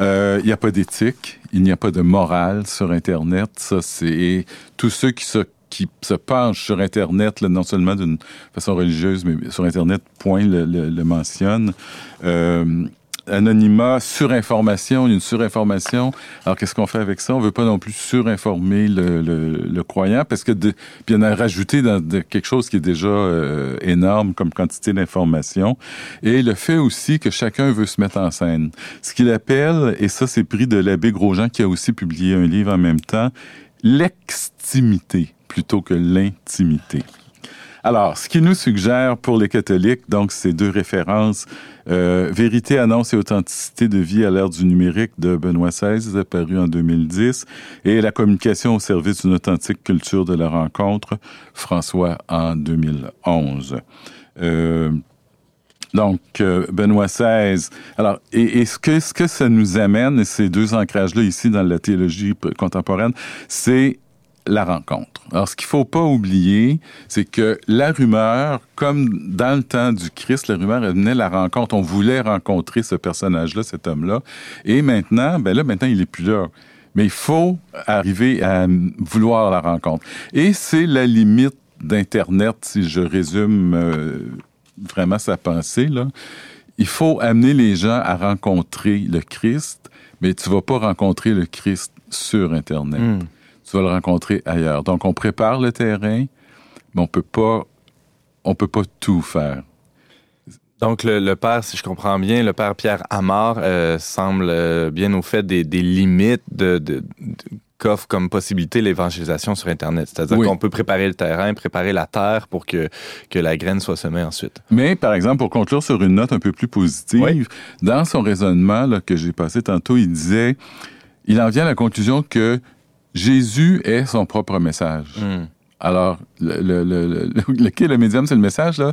Euh, Il n'y a pas d'éthique, il n'y a pas de morale sur Internet. Ça, c'est tous ceux qui se qui se penchent sur Internet, là, non seulement d'une façon religieuse, mais sur Internet, point le, le- le mentionne. Euh, anonymat, surinformation, une surinformation. Alors, qu'est-ce qu'on fait avec ça? On veut pas non plus surinformer le, le, le croyant parce que de, puis on a rajouté dans quelque chose qui est déjà euh, énorme comme quantité d'information. Et le fait aussi que chacun veut se mettre en scène. Ce qu'il appelle, et ça c'est pris de l'abbé Grosjean qui a aussi publié un livre en même temps, l'extimité plutôt que l'intimité. Alors, ce qu'il nous suggère pour les catholiques, donc, ces deux références, euh, Vérité, annonce et authenticité de vie à l'ère du numérique de Benoît XVI, paru en 2010, et La communication au service d'une authentique culture de la rencontre, François en 2011. Euh, donc, euh, Benoît XVI. Alors, et, et ce, que, ce que ça nous amène, ces deux ancrages-là ici dans la théologie contemporaine, c'est la rencontre. Alors, ce qu'il faut pas oublier, c'est que la rumeur, comme dans le temps du Christ, la rumeur elle venait la rencontre. On voulait rencontrer ce personnage-là, cet homme-là. Et maintenant, ben là, maintenant, il est plus là. Mais il faut arriver à vouloir la rencontre. Et c'est la limite d'Internet, si je résume euh, vraiment sa pensée, là. Il faut amener les gens à rencontrer le Christ, mais tu vas pas rencontrer le Christ sur Internet. Hmm. Tu vas le rencontrer ailleurs. Donc, on prépare le terrain, mais on peut pas, on peut pas tout faire. Donc, le, le père, si je comprends bien, le père Pierre Amar euh, semble euh, bien au fait des, des limites de, de, de- qu'offre comme possibilité l'évangélisation sur Internet. C'est-à-dire Oui. qu'on peut préparer le terrain, préparer la terre pour que, que la graine soit semée ensuite. Mais, par exemple, pour conclure sur une note un peu plus positive, Oui. dans son raisonnement là, que j'ai passé tantôt, il disait, il en vient à la conclusion que Jésus est son propre message. Hmm. Alors, le, le, le, le, le, qui est le médium, c'est le message, là?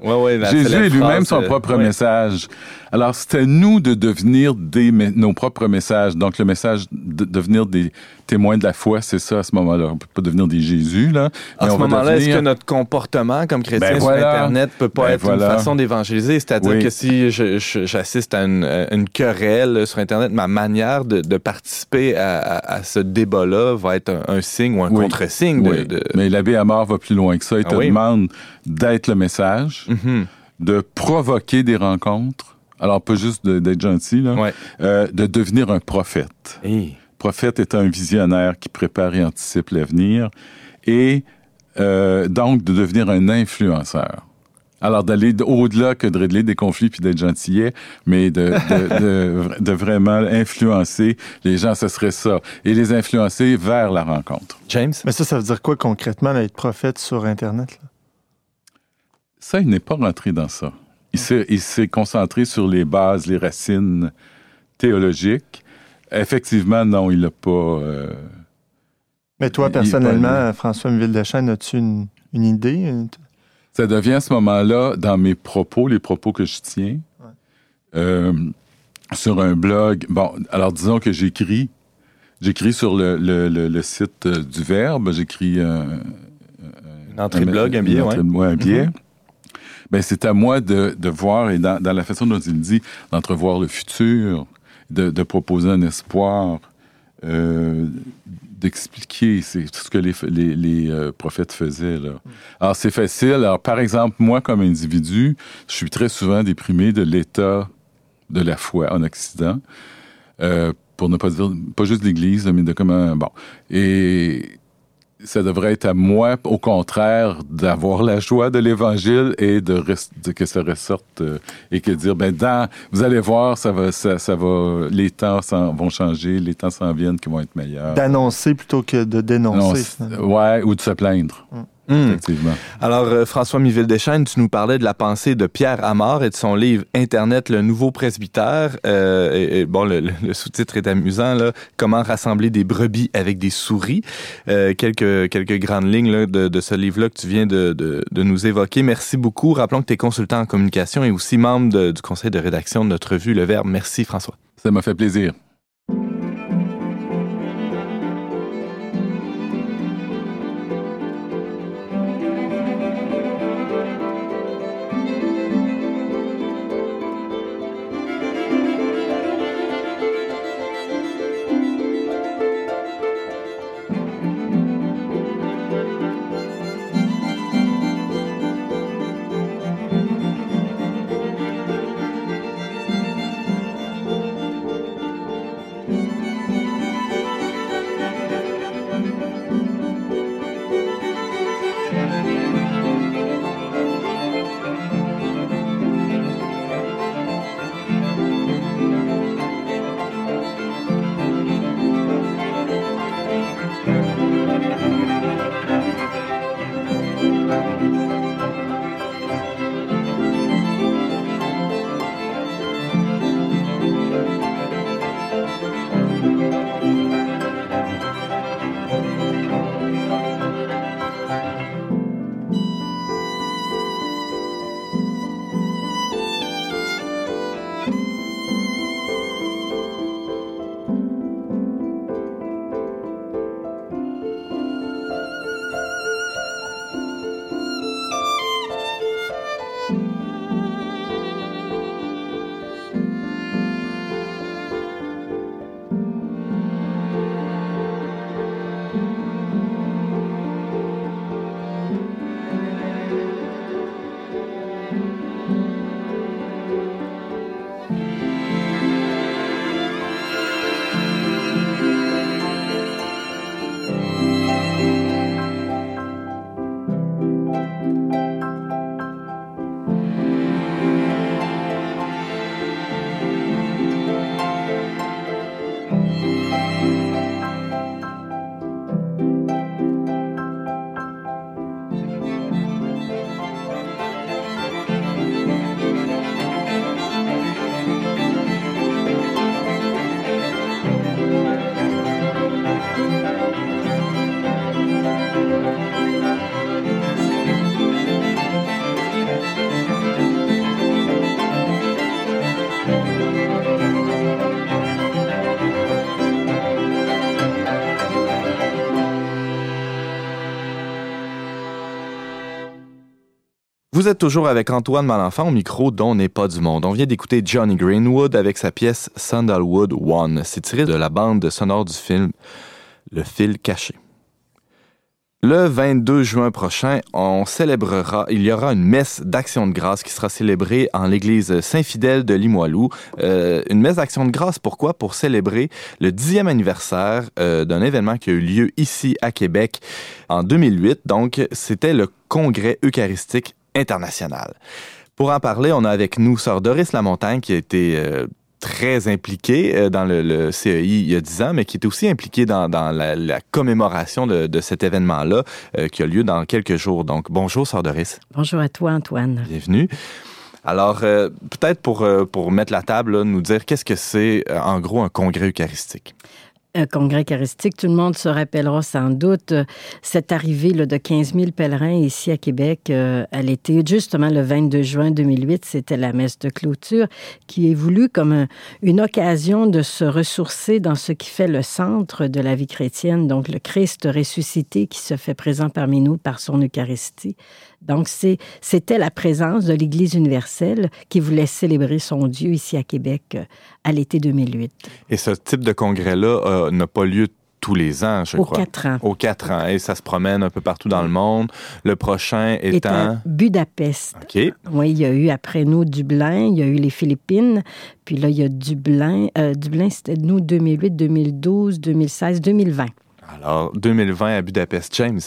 Jésus est lui-même son euh, propre message. Alors, c'est à nous de devenir des, nos propres messages. Donc, le message de devenir des témoins de la foi, c'est ça à ce moment-là. On peut pas devenir des Jésus, là. À mais ce moment-là, est-ce que notre comportement comme chrétien Ben sur. Internet peut pas Ben être voilà. une façon d'évangéliser? C'est-à-dire Oui. que si j'assiste à une, querelle sur Internet, ma manière de, de participer à, à- à ce débat-là va être un, un signe ou un Oui. contre-signe de... Oui. de- Mais l'abbé Amar va plus loin que ça. Il Ah te demande d'être le message, Mhm. de provoquer des rencontres. Alors, pas juste de- d'être gentil, là. Ouais. Euh, de devenir un prophète. Hey. prophète est un visionnaire qui prépare et anticipe l'avenir et euh, donc de devenir un influenceur. Alors d'aller au-delà que de régler des conflits puis d'être gentillet, mais de, de, de, (laughs) de vraiment influencer les gens, ce serait ça. Et les influencer vers la rencontre. James? Mais ça, ça veut dire quoi concrètement, là, être prophète sur Internet? là? Ça, il n'est pas rentré dans ça. Il s'est, concentré sur les bases, les racines théologiques. Effectivement, non, il n'a pas... euh, Mais toi, personnellement, François Villechêne, as-tu une, une idée? Ça devient à ce moment-là, dans mes propos, les propos que je tiens, euh, sur un blog. Bon, alors disons que j'écris. J'écris sur le, le, le, le site euh, du Verbe. J'écris un, Une entrée de blog, un billet, une ouais. entrée de- ouais, un billet. Ben, c'est à moi de, de voir, et dans, dans la façon dont il dit, d'entrevoir le futur, de, de proposer un espoir, euh, d'expliquer c'est ce que les, les, les, euh, prophètes faisaient. Là. Alors, c'est facile. Alors, par exemple, moi, comme individu, je suis très souvent déprimé de l'état de la foi en Occident. Euh, pour ne pas dire, pas juste l'Église, mais de comment, bon. Et ça devrait être à moi, au contraire, d'avoir la joie de l'Évangile et de, de que ça ressorte euh, et que dire, ben, dans, vous allez voir, ça va, ça, ça va, les temps s'en- vont changer, les temps s'en viennent qui vont être meilleurs. D'annoncer plutôt que de Non, dénoncer. ouais, ou de se plaindre, Hmm. effectivement. Alors, euh, François Miville-Deschênes, tu nous parlais de la pensée de Pierre Amar et de son livre Internet, le nouveau presbytère. Euh, et, et bon, le, sous-titre est amusant, là. Comment rassembler des brebis avec des souris? Euh, quelques, quelques grandes lignes là, de, de ce livre-là que tu viens de, de, de nous évoquer. Merci beaucoup. Rappelons que tu es consultant en communication et aussi membre du conseil de rédaction de notre revue Le Verbe. Merci, François. Ça m'a fait plaisir. Vous êtes toujours avec Antoine Malenfant au micro dont n'est pas du monde. On vient d'écouter Johnny Greenwood avec sa pièce Sandalwood One. C'est tiré de la bande sonore du film Le fil caché. Le 22 juin prochain, on célébrera, il y aura une messe d'action de grâce qui sera célébrée en l'église Saint-Fidèle de Limoilou. Euh, une messe d'action de grâce, pourquoi? Pour célébrer le dixième anniversaire euh, d'un événement qui a eu lieu ici à Québec en 2008. Donc, c'était le Congrès eucharistique Pour en parler, on a avec nous Sœur Doris Lamontagne qui a été euh, très impliquée euh, dans le, le CEI il y a dix ans, mais qui est aussi impliquée dans, dans la, la commémoration de, de cet événement-là euh, qui a lieu dans quelques jours. Donc, bonjour Sœur Doris. Bonjour à toi, Antoine. Bienvenue. Alors, euh, peut-être pour, pour mettre la table, là, nous dire qu'est-ce que c'est en gros un congrès eucharistique. Un congrès eucharistique, tout le monde se rappellera sans doute euh, cette arrivée de 15 000 pèlerins ici à Québec euh, à l'été. Justement, le 22 juin 2008, c'était la messe de clôture qui est voulue comme un- une occasion de se ressourcer dans ce qui fait le centre de la vie chrétienne, donc le Christ ressuscité qui se fait présent parmi nous par son Eucharistie. Donc, c'était la présence de l'Église universelle qui voulait célébrer son Dieu ici à Québec euh, à l'été 2008. Et ce type de congrès-là euh, n'a pas lieu tous les ans, je Aux crois. quatre ans. Aux quatre ans. Et ça se promène un peu partout dans le monde. Le prochain est étant... à Budapest. OK. Oui, il y a eu après nous Dublin, il y a eu les Philippines, puis là, il y a Dublin. Euh, Dublin, c'était nous 2008, 2012, 2016, 2020. Alors, 2020 à Budapest. James?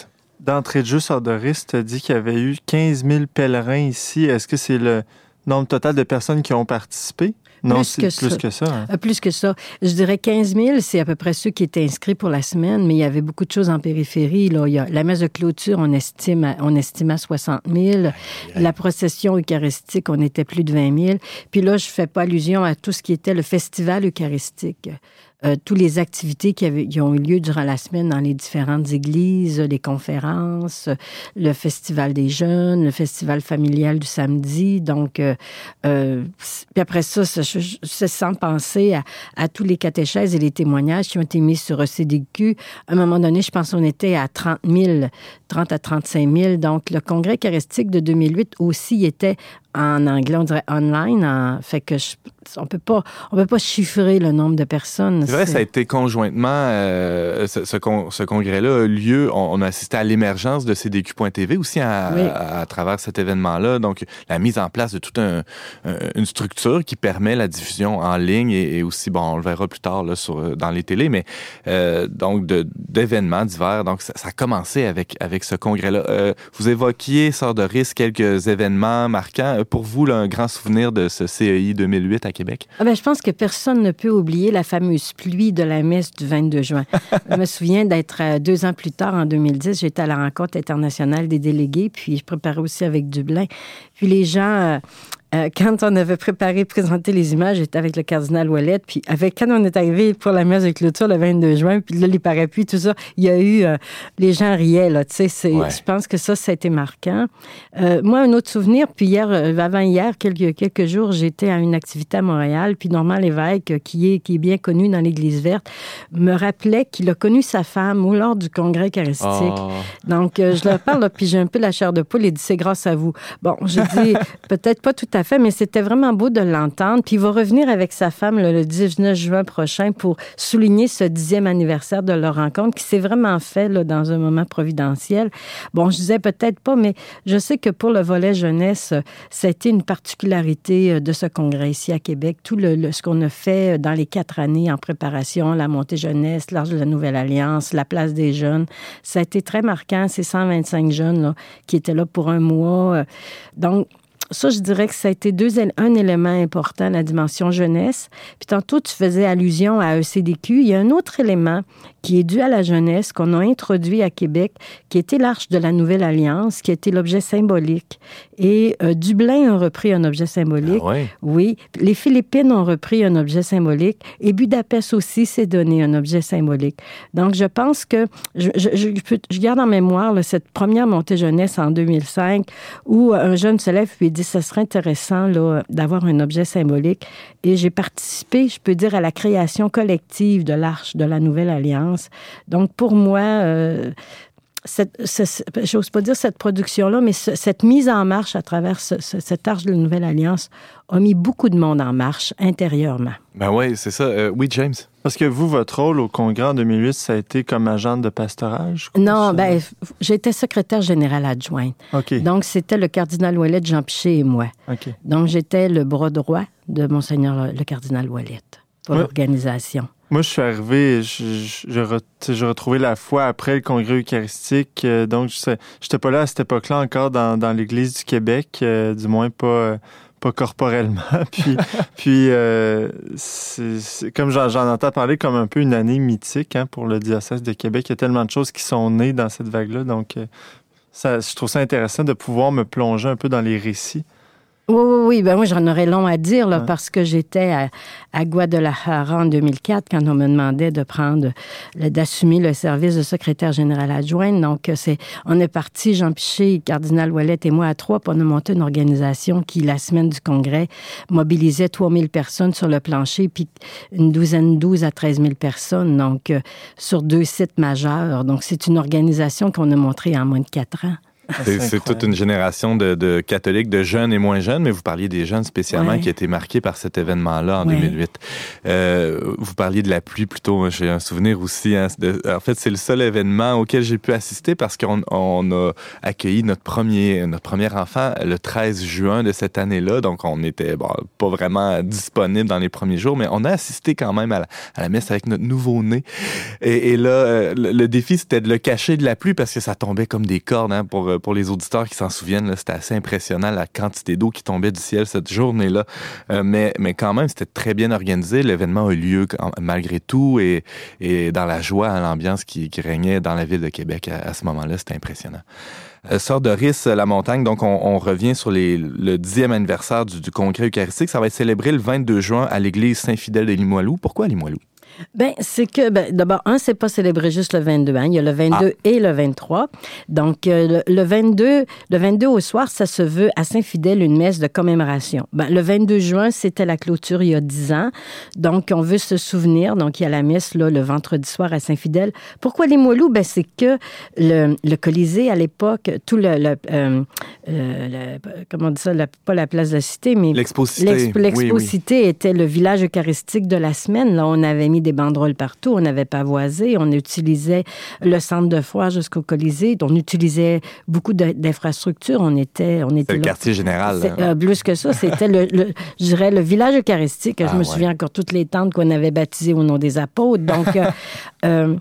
D'entrée de jeu, Doris, tu dit qu'il y avait eu 15 000 pèlerins ici. Est-ce que c'est le nombre total de personnes qui ont participé? Non, Plus c'est que plus ça. que ça. hein. Euh, Plus que ça. Je dirais 15 000, c'est à peu près ceux qui étaient inscrits pour la semaine, mais il y avait beaucoup de choses en périphérie. Là. Il y a la messe de clôture, on estime à, on estime à 60 000. La procession eucharistique, on était plus de 20 000. Puis là, je fais pas allusion à tout ce qui était le festival eucharistique. Euh, toutes les activités qui, avaient, qui ont eu lieu durant la semaine dans les différentes églises, les conférences, le festival des jeunes, le festival familial du samedi. Donc, euh, euh, puis après ça, c'est sans penser à, à tous les catéchèses et les témoignages qui ont été mis sur CDQ. À un moment donné, je pense qu'on était à 30 000, 30 à 35 000. Donc, le congrès eucharistique de 2008 aussi était en anglais, on dirait online. en- fait que je- on peut pas, on peut pas chiffrer le nombre de personnes. C'est vrai, ça a été conjointement, euh, ce, ce con- ce congrès-là a lieu, on, on a assisté à l'émergence de CDQ.tv aussi à, Oui. à- à travers cet événement-là. Donc, la mise en place de toute un- un- une structure qui permet la diffusion en ligne et, et aussi, bon, on le verra plus tard là, sur, dans les télés, mais euh, donc d'événements divers. Donc, ça, ça a commencé avec, avec ce congrès-là. Euh, vous évoquiez, Sœur de risque, quelques événements marquants. Euh, Pour vous, là, un grand souvenir de ce CEI 2008 à Québec? Ah ben, je pense que personne ne peut oublier la fameuse pluie de la messe du 22 juin. (laughs) je me souviens d'être euh, deux ans plus tard, en 2010, j'étais à la rencontre internationale des délégués, puis je préparais aussi avec Dublin. Puis les gens, euh, quand on avait préparé, présenté les images, j'étais avec le cardinal Ouellet, puis avec, quand on est arrivé pour la messe de clôture le 22 juin, puis là, les parapluies, tout ça, il y a eu, euh, les gens riaient, là, tu sais, Ouais. je pense que ça, ça a été marquant. Euh, moi, un autre souvenir, puis hier, euh, avant hier, quelques, quelques jours, j'étais à une activité à Montréal, puis Normand Lévesque, euh, qui est, qui est bien connu dans l'Église verte, me rappelait qu'il a connu sa femme au lors du congrès eucharistique. Ah. Donc, je leur parle, là, puis j'ai un peu la chair de poule et dit c'est grâce à vous. Bon, j'ai dit (laughs) peut-être pas tout à mais c'était vraiment beau de l'entendre. Puis il va revenir avec sa femme le 19 juin prochain pour souligner ce dixième anniversaire de leur rencontre qui s'est vraiment fait dans un moment providentiel. Bon, je disais peut-être pas, mais je sais que pour le volet jeunesse, été une particularité euh, de ce congrès ici à Québec. Tout le, ce qu'on a fait euh, dans les quatre années en préparation, la montée jeunesse, l'Arche de la Nouvelle Alliance, la place des jeunes, ça a été très marquant. Ces 125 jeunes qui étaient là pour un mois. Euh, Donc, ça, je dirais que ça a été deux, un élément important, la dimension jeunesse. Puis tantôt, tu faisais allusion à ECDQ. Il y a un autre élément qui est dû à la jeunesse qu'on a introduit à Québec, qui était l'Arche de la Nouvelle Alliance, qui était l'objet symbolique. Et euh, Dublin a repris un objet symbolique. Ah ouais? Oui, les Philippines ont repris un objet symbolique et Budapest aussi s'est donné un objet symbolique. Donc, je pense que je, je, je, peux- je garde en mémoire là, cette première montée jeunesse en 2005 où un jeune se lève et dit ce serait intéressant d'avoir un objet symbolique. Et j'ai participé, je peux dire, à la création collective de l'Arche de la Nouvelle Alliance. Donc, pour moi, euh, cette, ce- ce- j'ose pas dire cette production-là, mais ce- cette mise en marche à travers ce- ce- cette arche de la Nouvelle Alliance a mis beaucoup de monde en marche intérieurement. Ben oui, c'est ça. Euh, oui, James? Parce que vous, votre rôle au congrès en 2008, ça a été comme agente de pastorage? Non, ça? ben, j'étais secrétaire générale adjointe. OK. Donc, c'était le cardinal Ouellet, Jean Piché et moi. OK. Donc, j'étais le bras droit de Monseigneur le cardinal Ouellet pour Ouais. l'organisation. Moi, je suis arrivé, je- je- re- la foi après le congrès eucharistique. euh, donc, je n'étais pas là à cette époque-là encore dans, dans l'Église du Québec, euh, du moins pas, pas corporellement. (laughs) puis, (laughs) puis euh, c'est- comme j'en entends parler comme un peu une année mythique hein, pour le diocèse de Québec. Il y a tellement de choses qui sont nées dans cette vague-là. Donc, ça, je trouve ça intéressant de pouvoir me plonger un peu dans les récits. Oui, oui, oui. Ben moi, j'en aurais long à dire, là, Ouais. parce que j'étais à, à Guadalajara en 2004 quand on me demandait de prendre, d'assumer le service de secrétaire général adjointe. Donc, euh, c'est, on est parti, Jean Piché, Cardinal Ouellet et moi à trois, pour nous monter une organisation qui, la semaine du congrès, mobilisait 3000 personnes sur le plancher, puis une douzaine, 12 à 13 000 personnes, donc, euh, sur deux sites majeurs. Donc, c'est une organisation qu'on a montrée en moins de quatre ans. C'est toute une génération de, de catholiques, de jeunes et moins jeunes, mais vous parliez des jeunes spécialement Ouais. qui étaient marqués par cet événement-là en Ouais. 2008. Euh, vous parliez de la pluie plutôt. J'ai un souvenir aussi. hein, de- en fait, c'est le seul événement auquel j'ai pu assister parce qu'on on a accueilli notre premier, notre premier enfant le 13 juin de cette année-là. Donc, on était bon, pas vraiment disponible dans les premiers jours, mais on a assisté quand même à la, à la messe avec notre nouveau-né. Et, et là, euh, le, le défi, c'était de le cacher de la pluie parce que ça tombait comme des cordes hein, pour, euh, pour les auditeurs qui s'en souviennent. C'était assez impressionnant la quantité d'eau qui tombait du ciel cette journée-là. Euh, mais, quand même, c'était très bien organisé. L'événement a eu lieu malgré tout et, dans la joie, hein, l'ambiance qui, régnait dans la ville de Québec à, à ce moment-là, c'était impressionnant. Euh, Sœur de Riss, la montagne, donc on, revient sur le dixième anniversaire du, du congrès eucharistique. Ça va être célébré le 22 juin à l'église Saint-Fidèle de Limoilou. Pourquoi Limoilou? Ben, c'est que, ben, d'abord, un, c'est pas célébré juste le 22, hein. Il y a le 22 et le 23. Donc, euh, le, le 22, le 22 au soir, ça se veut à Saint-Fidèle une messe de commémoration. Ben, le 22 juin, c'était la clôture il y a 10 ans. Donc, on veut se souvenir. Donc, il y a la messe, là, le vendredi soir à Saint-Fidèle. Pourquoi les Moilous? Ben, c'est que le, le Colisée, à l'époque, tout le, le, euh, euh, le- comment on dit ça, la- pas la place de la Cité, mais L'exposité. L'expo- Oui, oui. L'exposité était le village eucharistique de la semaine. Là, on avait mis des banderoles partout, on n'avait pas voisé, on utilisait le centre de foire jusqu'au Colisée, on utilisait beaucoup d'infrastructures. On était, on était le là. quartier général. Là. euh, plus que ça, c'était le, le- je dirais le village eucharistique. Ah, je me ouais. souviens encore toutes les tentes qu'on avait baptisées au nom des apôtres. Donc, euh, (laughs) euh,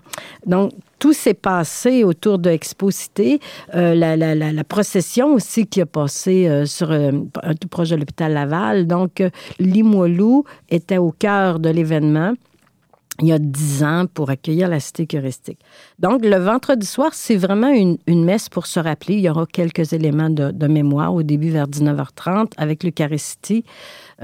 donc tout s'est passé autour de Exposité. Euh, la, la- la- la procession aussi qui a passé euh, sur euh, un tout proche de l'hôpital Laval. Donc, Limoilou était au cœur de l'événement il y a dix ans pour accueillir la cité eucharistique. Donc, le vendredi soir, c'est vraiment une, une messe pour se rappeler. Il y aura quelques éléments de, de mémoire au début vers 19h30 avec l'Eucharistie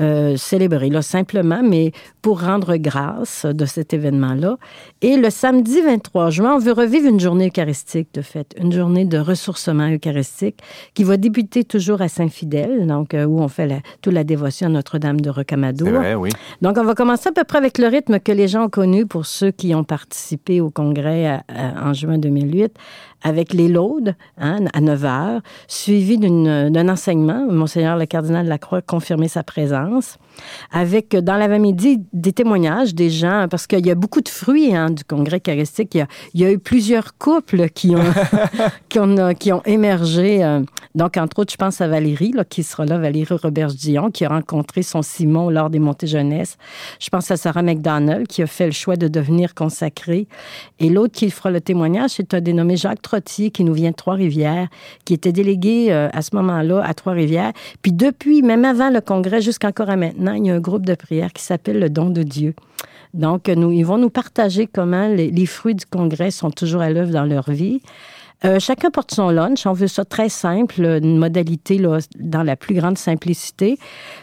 euh, célébrée, là, simplement, mais pour rendre grâce de cet événement-là. Et le samedi 23 juin, on veut revivre une journée eucharistique, de fait, une journée de ressourcement eucharistique qui va débuter toujours à Saint-Fidèle, donc euh, où on fait la, toute la dévotion à Notre-Dame de Rocamadour. Vrai, oui. Donc, on va commencer à peu près avec le rythme que les gens ont connu pour ceux qui ont participé au congrès à- à- en juin 2008, avec les laudes hein, à 9 heures, suivi d'un enseignement. Monseigneur le cardinal Lacroix a confirmé sa présence, avec dans l'avant-midi des témoignages des gens, parce qu'il y a beaucoup de fruits hein, du congrès eucharistique. Il y, a, il y a eu plusieurs couples qui ont, (laughs) qui ont, qui ont émergé. euh, donc, entre autres, je pense à Valérie, là, qui sera là, Valérie Robert-Dion, qui a rencontré son Simon lors des montées jeunesse. Je pense à Sarah McDonald, qui a fait le choix de devenir consacrée. Et l'autre qui fera le témoignage, c'est un dénommé Jacques Qui nous vient de Trois-Rivières, qui était délégué euh, à ce moment-là à Trois-Rivières. Puis depuis, même avant le congrès, jusqu'encore à maintenant, il y a un groupe de prière qui s'appelle le Don de Dieu. Donc, nous, ils vont nous partager comment les, les fruits du congrès sont toujours à l'œuvre dans leur vie. Euh, chacun porte son lunch. On veut ça très simple, une modalité là, dans la plus grande simplicité.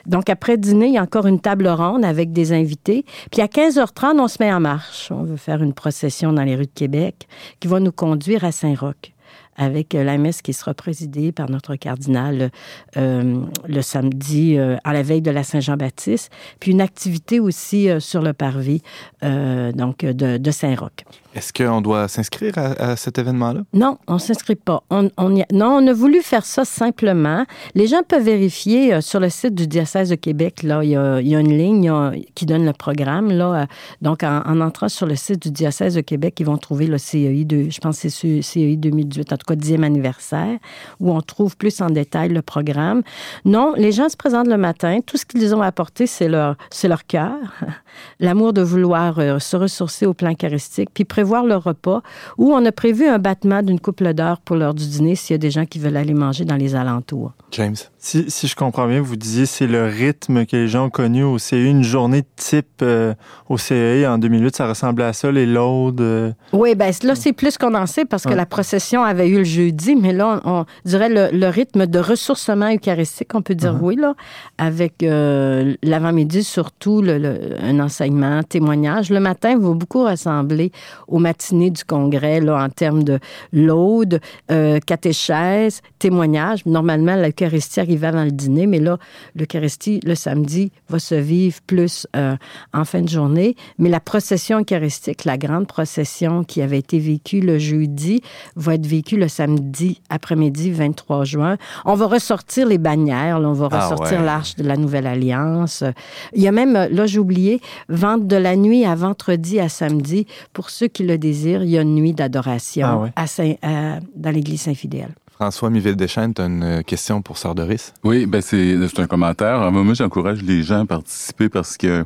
Donc, après dîner, il y a encore une table ronde avec des invités. Puis à 15h30, on se met en marche. On veut faire une procession dans les rues de Québec qui va nous conduire à Saint-Roch avec euh, la messe qui sera présidée par notre cardinal euh, le samedi euh, à la veille de la Saint-Jean-Baptiste, puis une activité aussi euh, sur le parvis euh, donc de Saint-Roch. Est-ce qu'on doit s'inscrire à, cet événement-là? Non, on s'inscrit pas. Non, on a voulu faire ça simplement. Les gens peuvent vérifier euh, sur le site du diocèse de Québec. Là, il y a, une ligne qui donne le programme. Là, Euh, donc, en, en entrant sur le site du diocèse de Québec, ils vont trouver le CEI de, je pense que c'est ce- CEI 2018, en tout cas 10e anniversaire, où on trouve plus en détail le programme. Non, les gens se présentent le matin. Tout ce qu'ils ont apporté, c'est leur, leur cœur, (laughs) l'amour de vouloir euh, se ressourcer au plan eucharistique, puis prévoir le repas, où on a prévu un battement d'une couple d'heures pour l'heure du dîner s'il y a des gens qui veulent aller manger dans les alentours. James? Si, si je comprends bien, vous disiez c'est le rythme que les gens ont connu au CEI. Une journée type euh, au CEI en 2008, ça ressemblait à ça, les laudes. euh, Oui, ben là, c'est plus qu'on en sait parce que Ouais. la procession avait eu le jeudi, mais là, on, on dirait le, le rythme de ressourcement eucharistique, on peut dire Mhm. oui, là, avec euh, l'avant-midi, surtout le, le- un enseignement, témoignage. Le matin va beaucoup ressembler aux matinées du congrès là, en termes de laude, euh, catéchèse, témoignage. Normalement, l'Eucharistie arrivait dans le dîner, mais là, l'Eucharistie, le samedi, va se vivre plus euh, en fin de journée. Mais la procession eucharistique, la grande procession qui avait été vécue le jeudi, va être vécue le samedi après-midi 23 juin. On va ressortir les bannières, là, on va Ah ressortir ouais. l'arche de la Nouvelle Alliance. Il y a même, là j'ai oublié, vente de la nuit à vendredi à samedi. Pour ceux qui le désirent, il y a une nuit d'adoration Ah ouais. à Saint- à- dans l'église Saint-Fidèle. François Miville-Deschênes, tu as une euh, question pour Sœur Doris? Oui, ben c'est un commentaire. Alors, moi, j'encourage les gens à participer parce que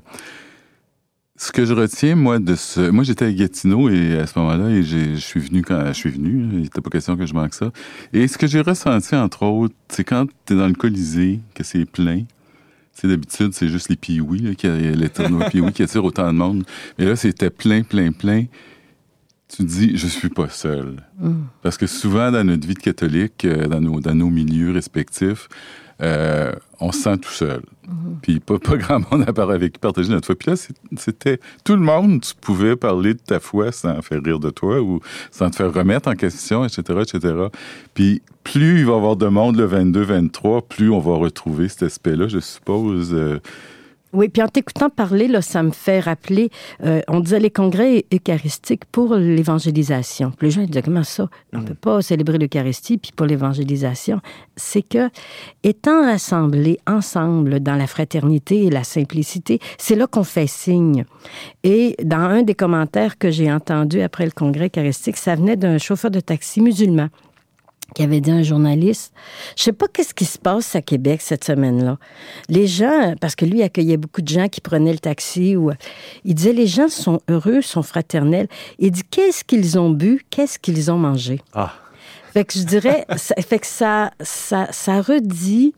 ce que je retiens, moi, de ce... Moi, j'étais à Gatineau et à ce moment-là, et j'ai- je suis venu quand je suis venu. Il n'était pas question que je manque ça. Et ce que j'ai ressenti, entre autres, c'est quand tu es dans le Colisée, que c'est plein. C'est d'habitude, c'est juste les pioui, les tournois pioui qui attirent autant de monde. Mais là, c'était plein, plein, plein. Tu dis, je suis pas seul. Parce que souvent, dans notre vie de catholique, euh, dans nos, dans nos milieux respectifs, euh, on se sent tout seul. Puis pas, pas (laughs) grand monde à part avec qui partager notre foi. Puis là, c'était tout le monde, tu pouvais parler de ta foi sans faire rire de toi ou sans te faire remettre en question, etc., etc. Puis plus il va y avoir de monde le 22-23, plus on va retrouver cet aspect-là, je suppose. euh, Oui, puis en t'écoutant parler, là, ça me fait rappeler, euh, on disait les congrès eucharistiques pour l'évangélisation. Les gens disaient, comment ça? On ne peut pas célébrer l'Eucharistie, puis pour l'évangélisation. C'est que, étant rassemblés ensemble dans la fraternité et la simplicité, c'est là qu'on fait signe. Et dans un des commentaires que j'ai entendu après le congrès eucharistique, ça venait d'un chauffeur de taxi musulman qui avait dit à un journaliste, je sais pas qu'est-ce qui se passe à Québec cette semaine-là. Les gens, parce que lui accueillait beaucoup de gens qui prenaient le taxi, ou il disait les gens sont heureux, sont fraternels. Il dit qu'est-ce qu'ils ont bu, qu'est-ce qu'ils ont mangé? Ah. Fait que je dirais, ça, fait que ça, ça, ça redit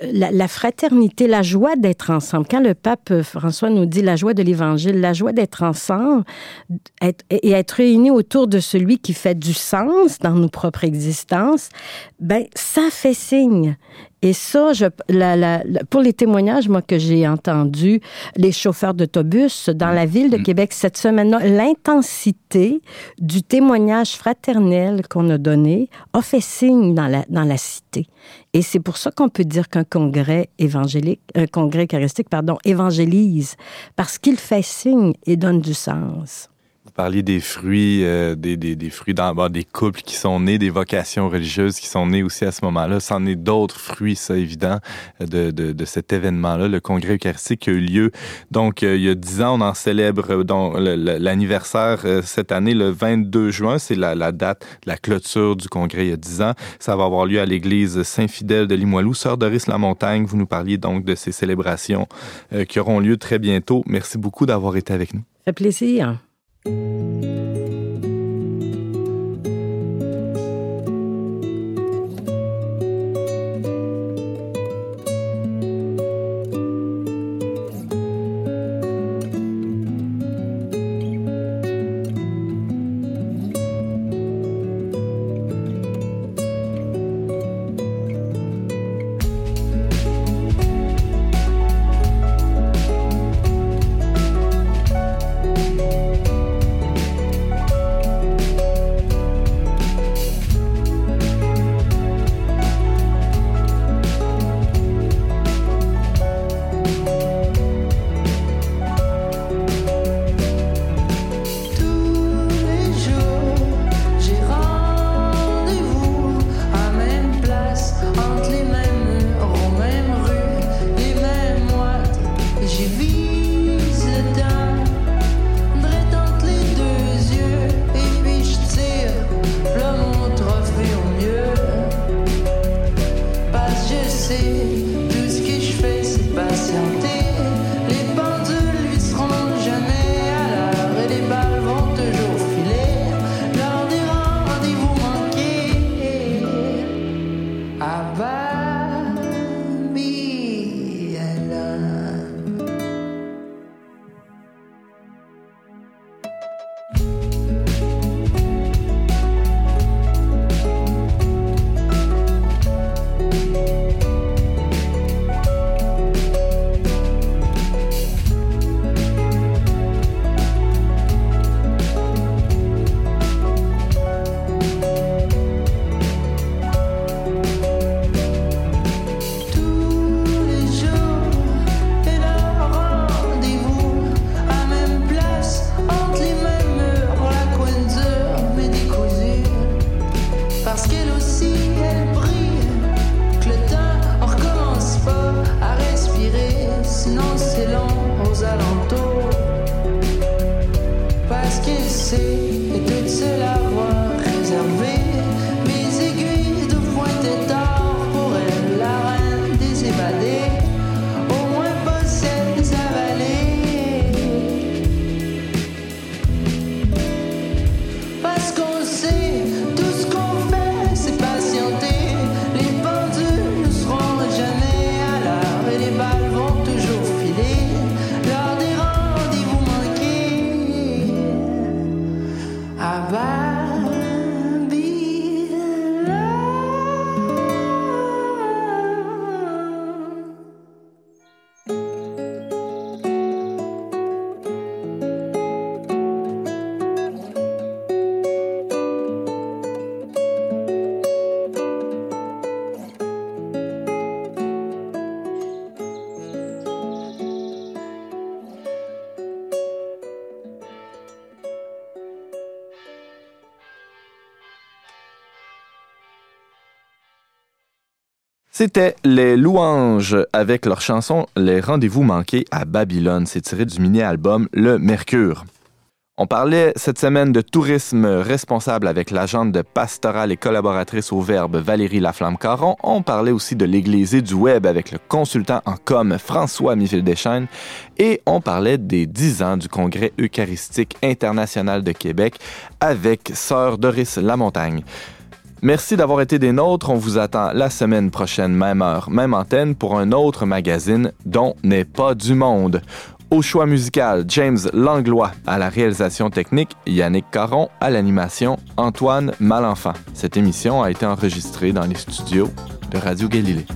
la, fraternité, la joie d'être ensemble. Quand le pape François nous dit la joie de l'Évangile, la joie d'être ensemble et être réunis autour de celui qui fait du sens dans nos propres existences, ben ça fait signe. Et ça, je, la- la- la- pour les témoignages, moi, que j'ai entendus, les chauffeurs d'autobus dans la ville de Québec cette semaine-là, l'intensité du témoignage fraternel qu'on a donné a fait signe dans la, dans la cité. Et c'est pour ça qu'on peut dire qu'un congrès évangélique, un congrès eucharistique, pardon, évangélise, parce qu'il fait signe et donne du sens. Vous parliez des fruits, euh, des, des, des fruits dans, bon, des couples qui sont nés, des vocations religieuses qui sont nées aussi à ce moment-là. C'en est d'autres fruits, ça, évident, de, de, de cet événement-là, le congrès eucharistique qui a eu lieu. Donc, euh, il y a dix ans, on en célèbre euh, l'anniversaire euh, cette année, le 22 juin. C'est la, la date de la clôture du congrès il y a dix ans. Ça va avoir lieu à l'église Saint-Fidèle de Limoilou. Sœur Doris Lamontagne, vous nous parliez donc de ces célébrations euh, qui auront lieu très bientôt. Merci beaucoup d'avoir été avec nous. Ça plaisir. Tous C'était les Louanges avec leur chanson Les rendez-vous manqués à Babylone. C'est tiré du mini-album Le Mercure. On parlait cette semaine de tourisme responsable avec l'agente de pastorale et collaboratrice au Verbe Valérie Laflamme-Caron. On parlait aussi de l'Église et du Web avec le consultant en com François Miville-Deschaines. Et on parlait des 10 ans du Congrès eucharistique international de Québec avec Sœur Doris Lamontagne. Merci d'avoir été des nôtres. On vous attend la semaine prochaine, même heure, même antenne, pour un autre magazine dont n'est pas du monde. Au choix musical, James Langlois à la réalisation technique, Yannick Caron à l'animation, Antoine Malenfant. Cette émission a été enregistrée dans les studios de Radio Galilée.